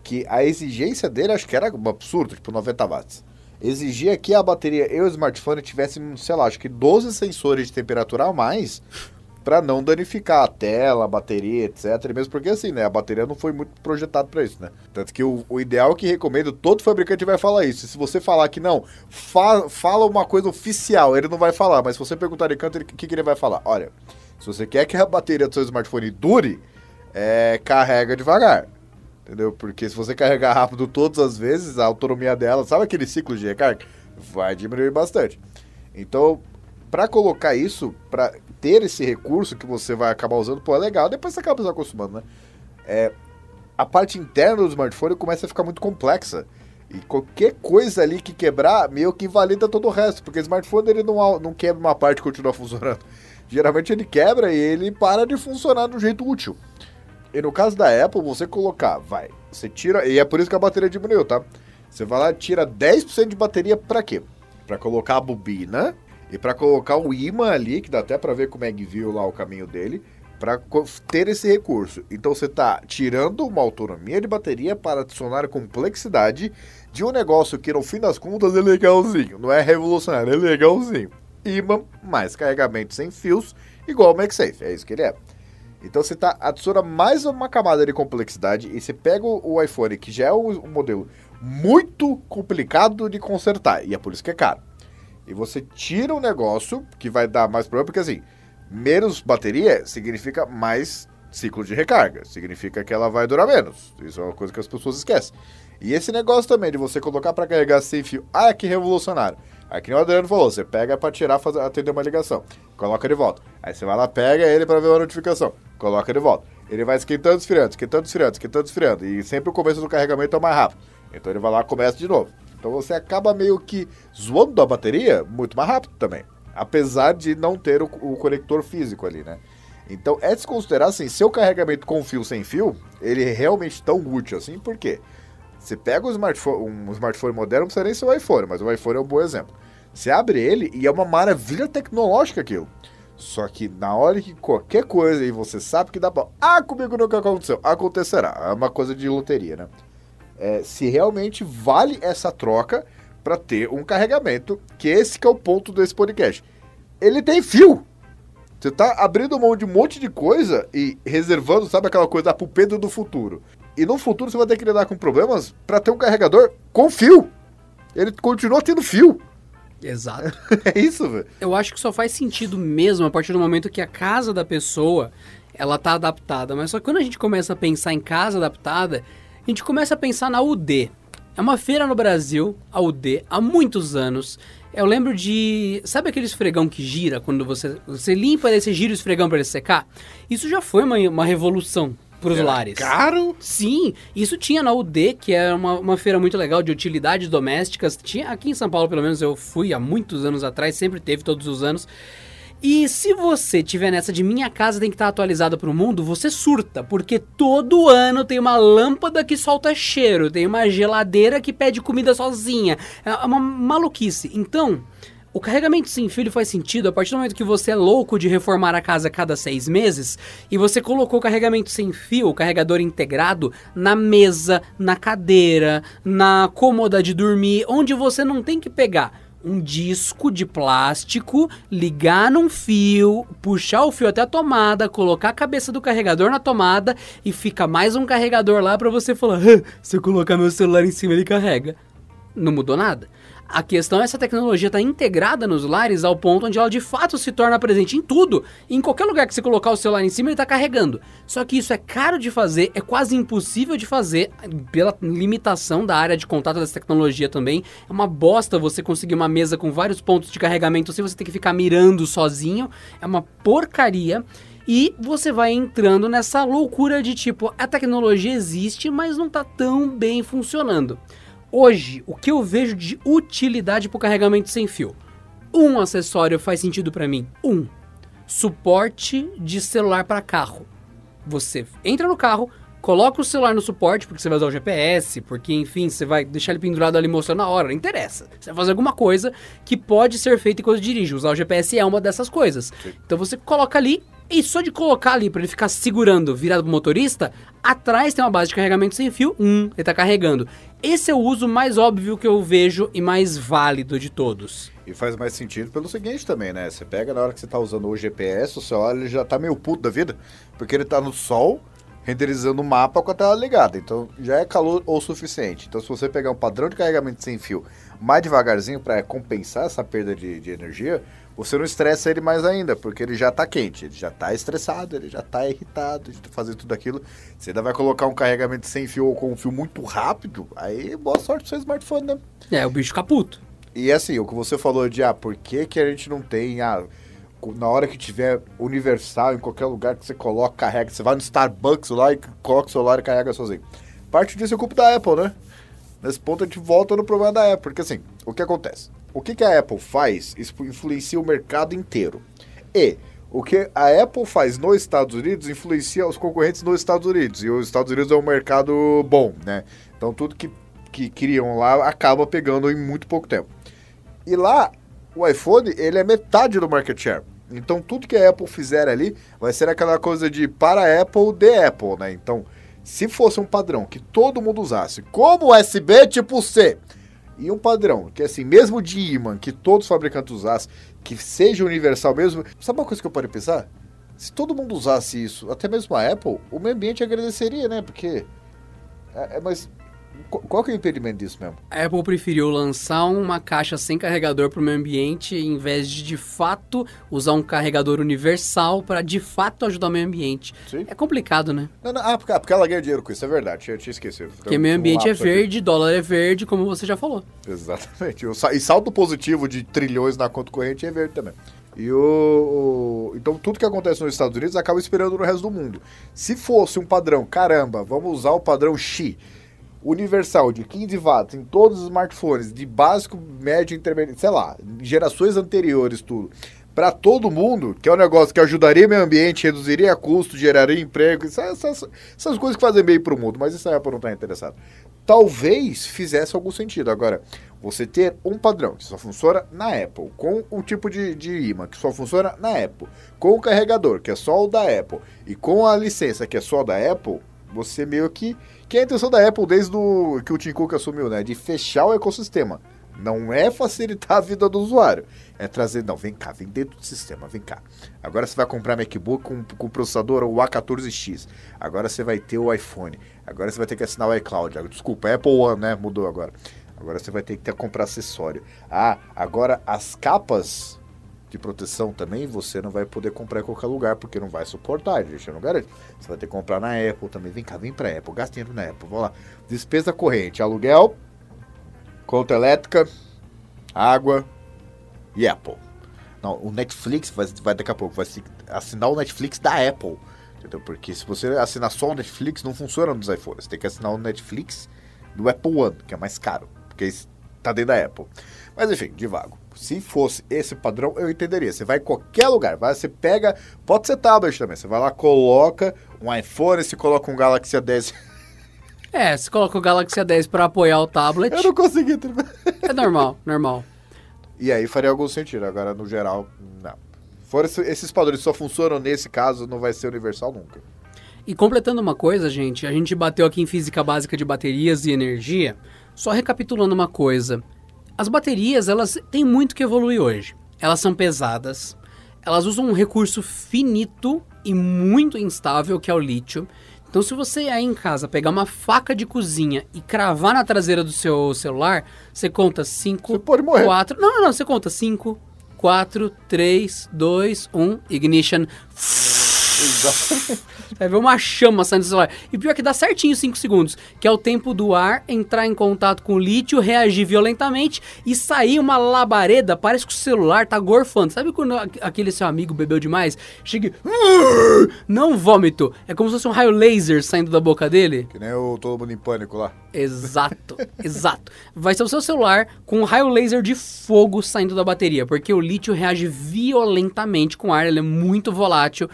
que a exigência dele acho que era um absurdo, tipo 90 watts. Exigia que a bateria e o smartphone tivessem, sei lá, acho que 12 sensores de temperatura a mais para não danificar a tela, a bateria, etc. Mesmo porque assim, né, a bateria não foi muito projetada para isso, né? Tanto que o, o ideal que recomendo, todo fabricante vai falar isso. E se você falar que não, fa fala uma coisa oficial, ele não vai falar, mas se você perguntar de canto, o que, que ele vai falar? Olha, se você quer que a bateria do seu smartphone dure, é, carrega devagar. Entendeu? Porque se você carregar rápido todas as vezes, a autonomia dela, sabe aquele ciclo de recarga? Vai diminuir bastante. Então, para colocar isso, para ter esse recurso que você vai acabar usando, pô, é legal. Depois você acaba se acostumando, né? É, a parte interna do smartphone começa a ficar muito complexa. E qualquer coisa ali que quebrar, meio que invalida todo o resto. Porque o smartphone ele não, não quebra uma parte e continua (laughs) funcionando. Geralmente ele quebra e ele para de funcionar um jeito útil. E no caso da Apple, você colocar, vai, você tira, e é por isso que a bateria diminuiu, tá? Você vai lá tira 10% de bateria para quê? Para colocar a bobina e para colocar o imã ali, que dá até para ver como é que viu lá o caminho dele, para ter esse recurso. Então você está tirando uma autonomia de bateria para adicionar complexidade de um negócio que no fim das contas é legalzinho, não é revolucionário, é legalzinho. Imã mais carregamento sem fios, igual o MagSafe, é isso que ele é. Então você tá, adiciona mais uma camada de complexidade e você pega o iPhone, que já é um modelo muito complicado de consertar, e é por isso que é caro. E você tira um negócio que vai dar mais problema, porque assim, menos bateria significa mais ciclo de recarga, significa que ela vai durar menos. Isso é uma coisa que as pessoas esquecem. E esse negócio também de você colocar para carregar sem fio, ah, que revolucionário. Aí que o Adriano falou, você pega para tirar, fazer, atender uma ligação, coloca de volta. Aí você vai lá, pega ele para ver uma notificação, coloca de volta. Ele vai esquentando, esfriando, esquentando, esfriando, esquentando, esfriando. E sempre o começo do carregamento é mais rápido. Então ele vai lá começa de novo. Então você acaba meio que zoando a bateria muito mais rápido também. Apesar de não ter o, o conector físico ali, né? Então é de se considerar assim, seu carregamento com fio sem fio, ele é realmente tão útil assim, por quê? Você pega um smartphone, um smartphone moderno, não precisa nem ser o iPhone, mas o iPhone é um bom exemplo. Você abre ele e é uma maravilha tecnológica aquilo. Só que na hora que qualquer coisa e você sabe que dá pra. Ah, comigo nunca aconteceu. Acontecerá. É uma coisa de loteria, né? É, se realmente vale essa troca para ter um carregamento, que esse que é o ponto desse podcast. Ele tem fio. Você tá abrindo mão de um monte de coisa e reservando, sabe aquela coisa, pro Pedro do futuro. E no futuro você vai ter que lidar com problemas para ter um carregador com fio. Ele continua tendo fio.
Exato. (laughs)
é isso, velho.
Eu acho que só faz sentido mesmo a partir do momento que a casa da pessoa ela tá adaptada. Mas só que quando a gente começa a pensar em casa adaptada, a gente começa a pensar na UD. É uma feira no Brasil, a UD, há muitos anos. Eu lembro de. Sabe aquele esfregão que gira quando você, você limpa e você gira o esfregão para ele secar? Isso já foi uma, uma revolução para os lares.
Caro?
Sim, isso tinha na UD, que é uma, uma feira muito legal de utilidades domésticas. Tinha aqui em São Paulo, pelo menos eu fui há muitos anos atrás, sempre teve todos os anos. E se você tiver nessa de minha casa tem que estar atualizada para o mundo, você surta, porque todo ano tem uma lâmpada que solta cheiro, tem uma geladeira que pede comida sozinha. É uma maluquice. Então, o carregamento sem fio faz sentido a partir do momento que você é louco de reformar a casa a cada seis meses e você colocou o carregamento sem fio, o carregador integrado, na mesa, na cadeira, na cômoda de dormir, onde você não tem que pegar um disco de plástico, ligar num fio, puxar o fio até a tomada, colocar a cabeça do carregador na tomada e fica mais um carregador lá para você falar: "Hã, se eu colocar meu celular em cima ele carrega. Não mudou nada. A questão é essa tecnologia está integrada nos lares ao ponto onde ela de fato se torna presente em tudo. Em qualquer lugar que você colocar o celular em cima, ele está carregando. Só que isso é caro de fazer, é quase impossível de fazer pela limitação da área de contato dessa tecnologia também. É uma bosta você conseguir uma mesa com vários pontos de carregamento sem você ter que ficar mirando sozinho. É uma porcaria. E você vai entrando nessa loucura de tipo, a tecnologia existe, mas não está tão bem funcionando. Hoje, o que eu vejo de utilidade para o carregamento sem fio? Um acessório faz sentido para mim. Um, suporte de celular para carro. Você entra no carro, coloca o celular no suporte, porque você vai usar o GPS, porque, enfim, você vai deixar ele pendurado ali mostrando a hora, não interessa. Você vai fazer alguma coisa que pode ser feita enquanto dirige. Usar o GPS é uma dessas coisas. Então você coloca ali, e só de colocar ali para ele ficar segurando, virado pro motorista, atrás tem uma base de carregamento sem fio, hum, ele tá carregando. Esse é o uso mais óbvio que eu vejo e mais válido de todos.
E faz mais sentido pelo seguinte também, né? Você pega na hora que você tá usando o GPS, o celular ele já tá meio puto da vida, porque ele tá no sol, renderizando o mapa com a tela ligada. Então já é calor o suficiente. Então se você pegar um padrão de carregamento sem fio mais devagarzinho para compensar essa perda de, de energia, você não estressa ele mais ainda, porque ele já tá quente, ele já tá estressado, ele já tá irritado de fazer tudo aquilo. Você ainda vai colocar um carregamento sem fio ou com um fio muito rápido, aí boa sorte pro seu smartphone, né?
É, o bicho caputo.
E assim, o que você falou de, ah, por que, que a gente não tem, ah, na hora que tiver universal, em qualquer lugar que você coloca, carrega, você vai no Starbucks lá e coloca o celular e carrega sozinho. Parte disso é culpa da Apple, né? Nesse ponto a gente volta no problema da Apple, porque assim, o que acontece? O que, que a Apple faz influencia o mercado inteiro. E o que a Apple faz nos Estados Unidos influencia os concorrentes nos Estados Unidos. E os Estados Unidos é um mercado bom, né? Então tudo que, que criam lá acaba pegando em muito pouco tempo. E lá, o iPhone, ele é metade do market share. Então tudo que a Apple fizer ali vai ser aquela coisa de para a Apple, de Apple, né? Então, se fosse um padrão que todo mundo usasse, como USB tipo C, e um padrão, que assim, mesmo de imã, que todos os fabricantes usassem, que seja universal mesmo. Sabe uma coisa que eu parei pensar? Se todo mundo usasse isso, até mesmo a Apple, o meio ambiente agradeceria, né? Porque. É, é, mas qual que é o impedimento disso mesmo?
A Apple preferiu lançar uma caixa sem carregador para o meio ambiente em vez de de fato usar um carregador universal para de fato ajudar o meio ambiente.
Sim.
É complicado, né?
Não, não, ah, porque, porque ela ganha dinheiro com isso, é verdade. Eu tinha esquecido.
Porque
Tem um-
meio
um
ambiente é
lapso aqui.
verde, dólar é verde, como você já falou.
Exatamente. O E saldo positivo de trilhões na conta corrente é verde também. E o, o- Então tudo que acontece nos Estados Unidos acaba esperando no resto do mundo. Se fosse um padrão, caramba, vamos usar o padrão Xi, universal de 15 watts em todos os smartphones, de básico, médio, intermediário, sei lá, gerações anteriores, tudo. Para todo mundo, que é um negócio que ajudaria o meio ambiente, reduziria custo, geraria emprego, essas, essas- essas coisas que fazem bem para o mundo, mas isso a Apple não está interessado. Talvez fizesse algum sentido. Agora, você ter um padrão que só funciona na Apple, com um tipo de, de imã que só funciona na Apple, com o carregador que é só o da Apple e com a licença que é só da Apple, você meio que. Que é a intenção da Apple desde que o Tim Cook assumiu, né? De fechar o ecossistema. Não é facilitar a vida do usuário. É trazer. Não, vem cá, vem dentro do sistema, vem cá. Agora você vai comprar MacBook com, com processador o A14X. Agora você vai ter o iPhone. Agora você vai ter que assinar o iCloud. Desculpa, Apple One, né? Mudou agora. Agora você vai ter que ter, comprar acessório. Ah, agora as capas de proteção também você não vai poder comprar em qualquer lugar porque não vai suportar, gente, eu não. Você vai ter que comprar na Apple também. Vem cá, vem pra Apple, gasta dinheiro na Apple. Vamos lá. Despesa corrente, aluguel, conta elétrica, água e Apple. Não, o Netflix vai, vai daqui a pouco, vai assinar o Netflix da Apple. Entendeu? Porque se você assinar só o Netflix, não funciona nos iPhones. Você tem que assinar o Netflix do Apple One, que é mais caro. Porque isso tá dentro da Apple. Mas enfim, de vago. Se fosse esse padrão, eu entenderia. Você vai em qualquer lugar, vai, você pega. Pode ser tablet também. Você vai lá, coloca um iPhone, você coloca um Galaxy A10.
É, você coloca o Galaxy A10 pra apoiar o tablet.
Eu não consegui.
É normal, normal.
E aí faria algum sentido. Agora, no geral, não. Fora esse- esses padrões só funcionam nesse caso, não vai ser universal nunca.
E completando uma coisa, gente, a gente bateu aqui em física básica de baterias e energia. Só recapitulando uma coisa. As baterias, elas têm muito que evoluir hoje. Elas são pesadas. Elas usam um recurso finito e muito instável, que é o lítio. Então, se você aí em casa pegar uma faca de cozinha e cravar na traseira do seu celular, você conta 5,
Você pode morrer.
4... Não, não, não, você conta 5, 4, 3, 2, 1, ignition.
Exato. (laughs)
Vai ver uma chama saindo do celular. E pior que dá certinho 5 segundos, que é o tempo do ar entrar em contato com o lítio, reagir violentamente e sair uma labareda. Parece que o celular tá gorfando. Sabe quando aquele seu amigo bebeu demais? Chega e... (laughs) Não vômito. É como se fosse um raio laser saindo da boca dele.
Que nem o Todo Mundo em Pânico lá.
Exato, exato. Vai ser o seu celular com um raio laser de fogo saindo da bateria, porque o lítio reage violentamente com o ar, ele é muito volátil.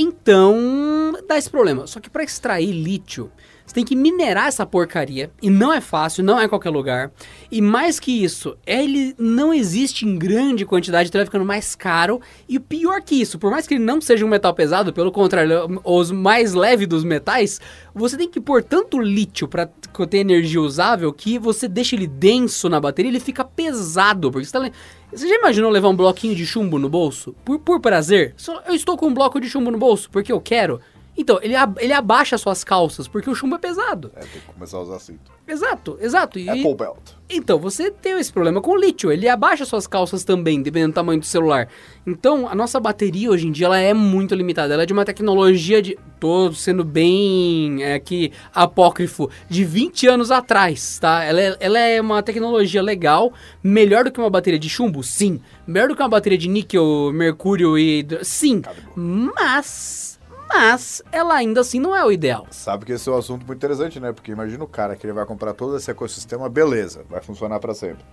Então, dá esse problema. Só que para extrair lítio, você tem que minerar essa porcaria, e não é fácil, não é qualquer lugar. E mais que isso, ele não existe em grande quantidade, então ele vai ficando mais caro. E pior que isso, por mais que ele não seja um metal pesado, pelo contrário, os mais leves dos metais, você tem que pôr tanto lítio para ter energia usável que você deixa ele denso na bateria, ele fica pesado. Porque você, tá você já imaginou levar um bloquinho de chumbo no bolso? Por, por prazer? Eu estou com um bloco de chumbo no bolso porque eu quero. Então, ele, ab- ele abaixa suas calças porque o chumbo é pesado.
É, tem que começar a usar cinto.
Exato, exato. E,
Apple Belt.
então, você tem esse problema com o lítio. Ele abaixa suas calças também, dependendo do tamanho do celular. Então, a nossa bateria hoje em dia ela é muito limitada. Ela é de uma tecnologia de. Tô sendo bem é, aqui apócrifo, de 20 anos atrás, tá? Ela é, ela é uma tecnologia legal, melhor do que uma bateria de chumbo? Sim. Melhor do que uma bateria de níquel, mercúrio e. Sim. Mas. Mas ela ainda assim não é o ideal.
Sabe que esse é um assunto muito interessante, né? Porque imagina o cara que ele vai comprar todo esse ecossistema, beleza, vai funcionar para sempre.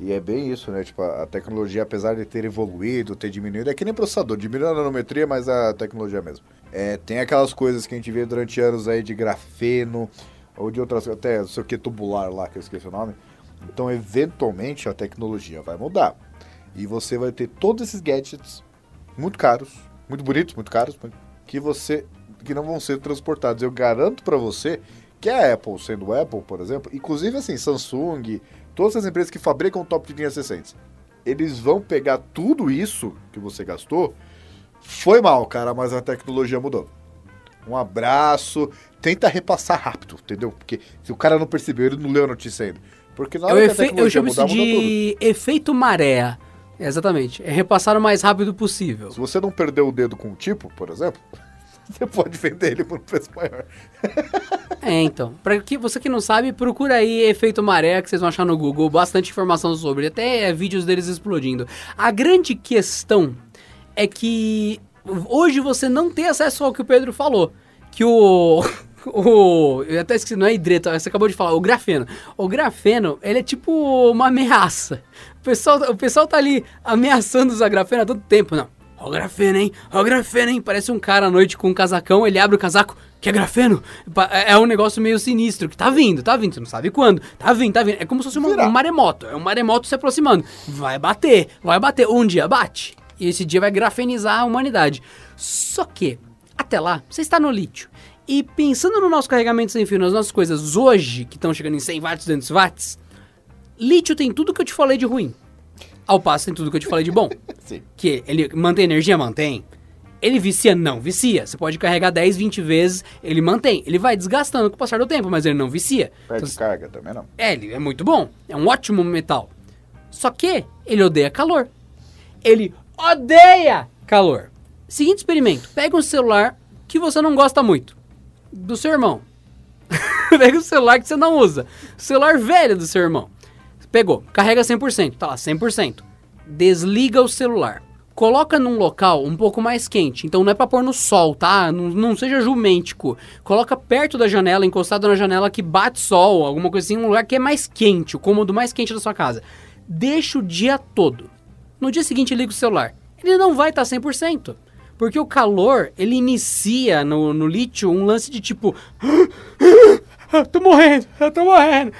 E é bem isso, né? Tipo, a tecnologia, apesar de ter evoluído, ter diminuído, é que nem processador, diminui a nanometria, mas a tecnologia mesmo. É, tem aquelas coisas que a gente vê durante anos aí de grafeno, ou de outras, até não sei o que, tubular lá, que eu esqueci o nome. Então, eventualmente, a tecnologia vai mudar. E você vai ter todos esses gadgets muito caros, muito bonitos, muito caros, que você que não vão ser transportados. Eu garanto pra você que a Apple, sendo Apple, por exemplo, inclusive assim, Samsung, todas as empresas que fabricam top de linhas recentes, eles vão pegar tudo isso que você gastou. Foi mal, cara, mas a tecnologia mudou. Um abraço, tenta repassar rápido, entendeu? Porque se o cara não percebeu, ele não leu a notícia ainda. Porque na
É
hora que a
efe- eu
tecnologia
chamo isso
mudar, mudou tudo.
de efeito maré. Exatamente. É repassar o mais rápido possível.
Se você não perdeu o dedo com o tipo, por exemplo, (laughs) você pode vender ele por um preço maior. (laughs)
É, então. Pra que você que não sabe, procura aí efeito maré que vocês vão achar no Google, bastante informação sobre, até é, vídeos deles explodindo. A grande questão é que hoje você não tem acesso ao que o Pedro falou, que o (laughs) o eu até esqueci, não é hidreto, você acabou de falar, o grafeno. O grafeno, ele é tipo uma ameaça. O pessoal, o pessoal tá ali ameaçando usar grafeno há tanto tempo, não. Ó o grafeno, hein? Ó o grafeno, hein? Parece um cara à noite com um casacão, ele abre o casaco, que é grafeno. É é um negócio meio sinistro, que tá vindo, tá vindo, você não sabe quando. Tá vindo, tá vindo. É como se fosse uma- um maremoto, é um maremoto se aproximando. Vai bater, vai bater. Um dia bate. E esse dia vai grafenizar a humanidade. Só que, até lá, você está no lítio. E pensando no nosso carregamento sem fio, nas nossas coisas hoje, que estão chegando em 100 watts, 200 watts, lítio tem tudo que eu te falei de ruim. Ao passo tem tudo que eu te falei de bom. (laughs)
Sim.
Que ele mantém energia? Mantém. Ele vicia? Não, vicia. Você pode carregar 10, 20 vezes, ele mantém. Ele vai desgastando com o passar do tempo, mas ele não vicia.
Perde
Então,
carga também não.
é, ele é muito bom. É um ótimo metal. Só que ele odeia calor. Ele odeia calor. Seguinte experimento. Pega um celular que você não gosta muito. Do seu irmão. (laughs) Pega o celular que você não usa. O celular velho do seu irmão. Pegou, carrega 100%, tá lá, 100%. Desliga o celular. Coloca num local um pouco mais quente. Então não é pra pôr no sol, tá? Não, não seja jumêntico. Coloca perto da janela, encostado na janela que bate sol, alguma coisa assim, um lugar que é mais quente, o cômodo mais quente da sua casa. Deixa o dia todo. No dia seguinte liga o celular. Ele não vai estar 100%. Porque o calor, ele inicia no, no lítio um lance de tipo. Eu tô morrendo, eu tô morrendo.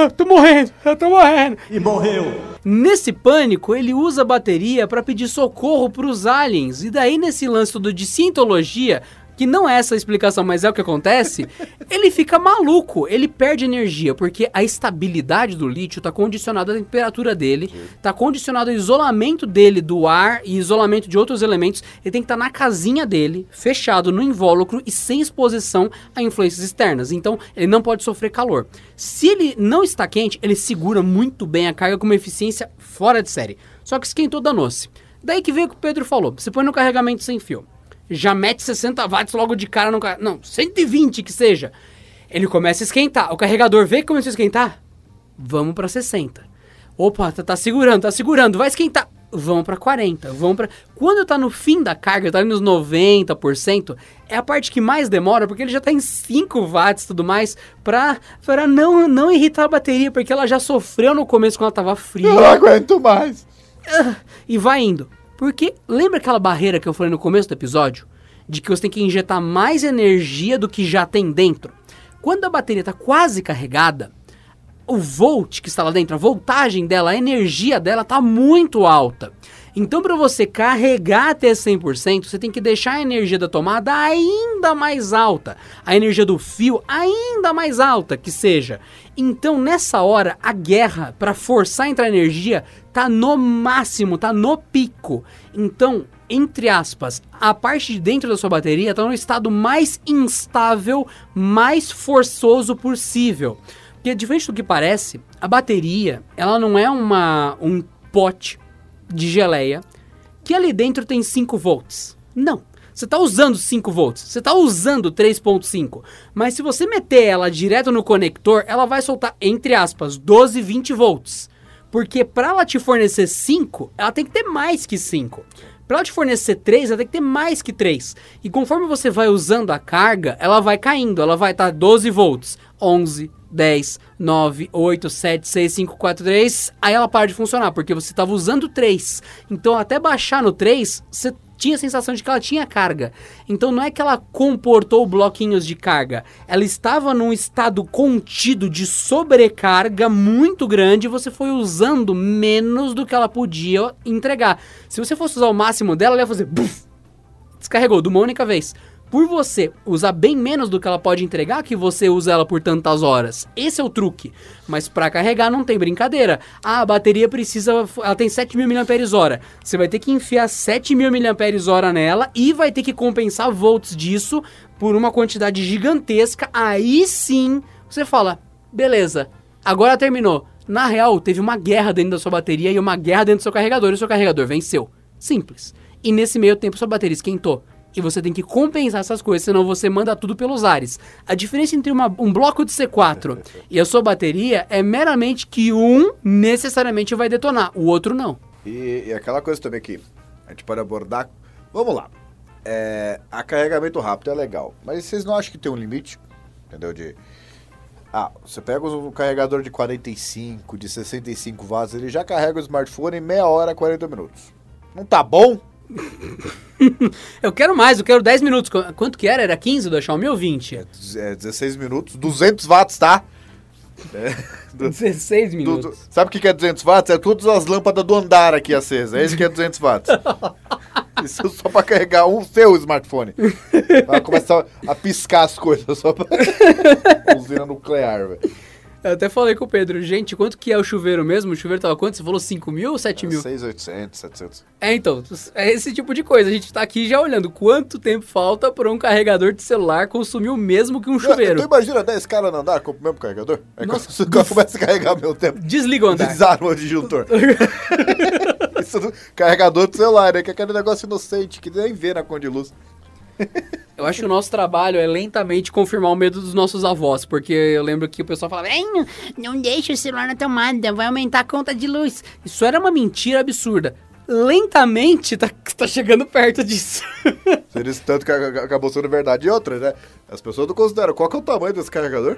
Eu (laughs) tô morrendo, eu tô morrendo.
E morreu.
Nesse pânico, ele usa a bateria para pedir socorro pros aliens. E daí, nesse lance todo de cientologia, que não é essa a explicação, mas é o que acontece, (laughs) ele fica maluco, ele perde energia, porque a estabilidade do lítio está condicionada à temperatura dele, está condicionado ao isolamento dele do ar e isolamento de outros elementos. Ele tem que estar na casinha dele, fechado no invólucro e sem exposição a influências externas. Então, ele não pode sofrer calor. Se ele não está quente, ele segura muito bem a carga com uma eficiência fora de série. Só que esquentou, danou-se. Daí que veio o que o Pedro falou. Você põe no carregamento sem fio já mete 60 watts logo de cara no carregador. Não, 120 que seja. Ele começa a esquentar. O carregador vê que começou a esquentar. Vamos para 60. Opa, tá, tá, segurando, tá segurando. Vai esquentar. Vamos para 40. Vamos para Quando tá no fim da carga, tá nos 90%, é a parte que mais demora, porque ele já tá em 5 watts e tudo mais, pra, pra não, não irritar a bateria, porque ela já sofreu no começo quando ela tava fria.
Eu não aguento mais.
E vai indo. Porque lembra aquela barreira que eu falei no começo do episódio? De que você tem que injetar mais energia do que já tem dentro. Quando a bateria está quase carregada, o volt que está lá dentro, a voltagem dela, a energia dela está muito alta. Então, para você carregar até 100%, você tem que deixar a energia da tomada ainda mais alta, a energia do fio ainda mais alta que seja. Então, nessa hora, a guerra para forçar a entrar energia tá no máximo, tá no pico. Então, entre aspas, a parte de dentro da sua bateria está no estado mais instável, mais forçoso possível. Porque diferente do que parece, a bateria, ela não é uma um pote de geleia que ali dentro tem 5 volts. Não. Você está usando 5 volts, você está usando 3.5, mas se você meter ela direto no conector, ela vai soltar, entre aspas, 12, 20 volts. Porque para ela te fornecer 5, ela tem que ter mais que 5. Para ela te fornecer 3, ela tem que ter mais que 3. E conforme você vai usando a carga, ela vai caindo, ela vai estar tá 12 volts, 11, 10, 9, 8, 7, 6, 5, 4, 3, aí ela para de funcionar, porque você estava usando 3. Então, até baixar no 3, você tinha a sensação de que ela tinha carga. Então, não é que ela comportou bloquinhos de carga, ela estava num estado contido de sobrecarga muito grande e você foi usando menos do que ela podia entregar. Se você fosse usar o máximo dela, ela ia fazer. Buf, descarregou de uma única vez por você usar bem menos do que ela pode entregar, que você usa ela por tantas horas. Esse é o truque. Mas para carregar não tem brincadeira. Ah, a bateria precisa. Ela tem 7000 mAh. Você vai ter que enfiar 7000 mAh nela e vai ter que compensar volts disso por uma quantidade gigantesca. Aí sim você fala: beleza, agora terminou. Na real, teve uma guerra dentro da sua bateria e uma guerra dentro do seu carregador e o seu carregador venceu. Simples. E nesse meio tempo sua bateria esquentou e você tem que compensar essas coisas, senão você manda tudo pelos ares. A diferença entre uma, um bloco de C4 (laughs) e a sua bateria é meramente que um necessariamente vai detonar, o outro não.
E, e aquela coisa também que a gente pode abordar. Vamos lá. É, a carregamento rápido é legal, mas vocês não acham que tem um limite? Entendeu? De. Ah, você pega o carregador de 45, de 65 watts, ele já carrega o smartphone em meia hora, 40 minutos. Não tá bom? (laughs)
eu quero mais, eu quero 10 minutos. Quanto que era? Era 15 do Xiaomi ou 20?
É, é 16 minutos, 200 watts, tá?
É, (laughs) do, 16 minutos. Do, do,
sabe o que é 200 watts? É todas as lâmpadas do andar aqui acesas. É isso que é 200 watts. (laughs) Isso só pra carregar um seu smartphone. Vai começar a piscar as coisas só pra. Usina nuclear, velho.
Eu até falei com o Pedro, gente, quanto que é o chuveiro mesmo? O chuveiro tava quanto? Você falou 5 mil ou 7 mil?
6,800, 700.
É, então, é esse tipo de coisa. A gente tá aqui já olhando quanto tempo falta para um carregador de celular consumir o mesmo que um chuveiro.
Tu imagina 10 caras andar com o mesmo carregador? É Nossa, quando começa a carregar meu tempo.
Desliga o andar.
Desarma o disjuntor. (laughs) Isso, carregador de celular, né? Que é aquele negócio inocente que nem vê na conta de luz.
Eu acho que o nosso trabalho é lentamente confirmar o medo dos nossos avós, porque eu lembro que o pessoal falava,
não, não deixa o celular na tomada, vai aumentar a conta de luz.
isso era uma mentira absurda. Lentamente tá, tá chegando perto disso. (laughs)
Seria isso tanto que acabou sendo verdade. E outra, né? As pessoas não consideram qual que é o tamanho desse carregador.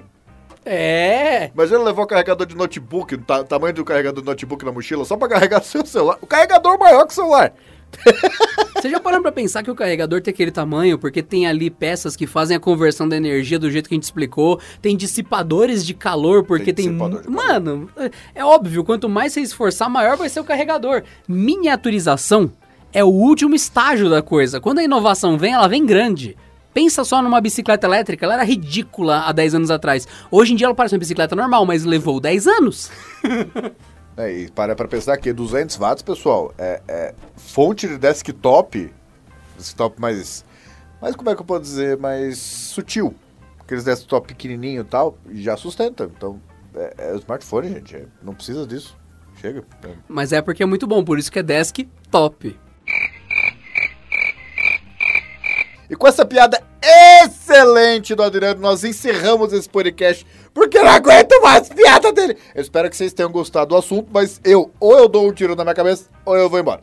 é.
Imagina levar o carregador de notebook, o ta- tamanho do carregador de notebook na mochila, só pra carregar (laughs) seu celular. O carregador maior que o celular. (laughs)
Você já parou pra pensar que o carregador tem aquele tamanho porque tem ali peças que fazem a conversão da energia do jeito que a gente explicou, tem dissipadores de calor porque
Tem
tem,
calor.
mano, é- é óbvio, quanto mais você esforçar, maior vai ser o carregador. Miniaturização é o último estágio da coisa. Quando a inovação vem, ela vem grande. Pensa só numa bicicleta elétrica, ela era ridícula há 10 anos atrás. Hoje em dia ela parece uma bicicleta normal, mas levou 10 anos. (laughs)
É, e para pra pensar que 200 watts, pessoal, é, é fonte de desktop, desktop mais, mais, como é que eu posso dizer, mais sutil. Aqueles desktop pequenininho e tal, já sustenta. Então, é, é smartphone, gente, é, não precisa disso. Chega.
Mas é porque é muito bom, por isso que é desktop.
E com essa piada excelente do Adriano, nós encerramos esse podcast, porque eu não aguento mais piada dele. Eu espero que vocês tenham gostado do assunto, mas eu, ou eu dou um tiro na minha cabeça, ou eu vou embora.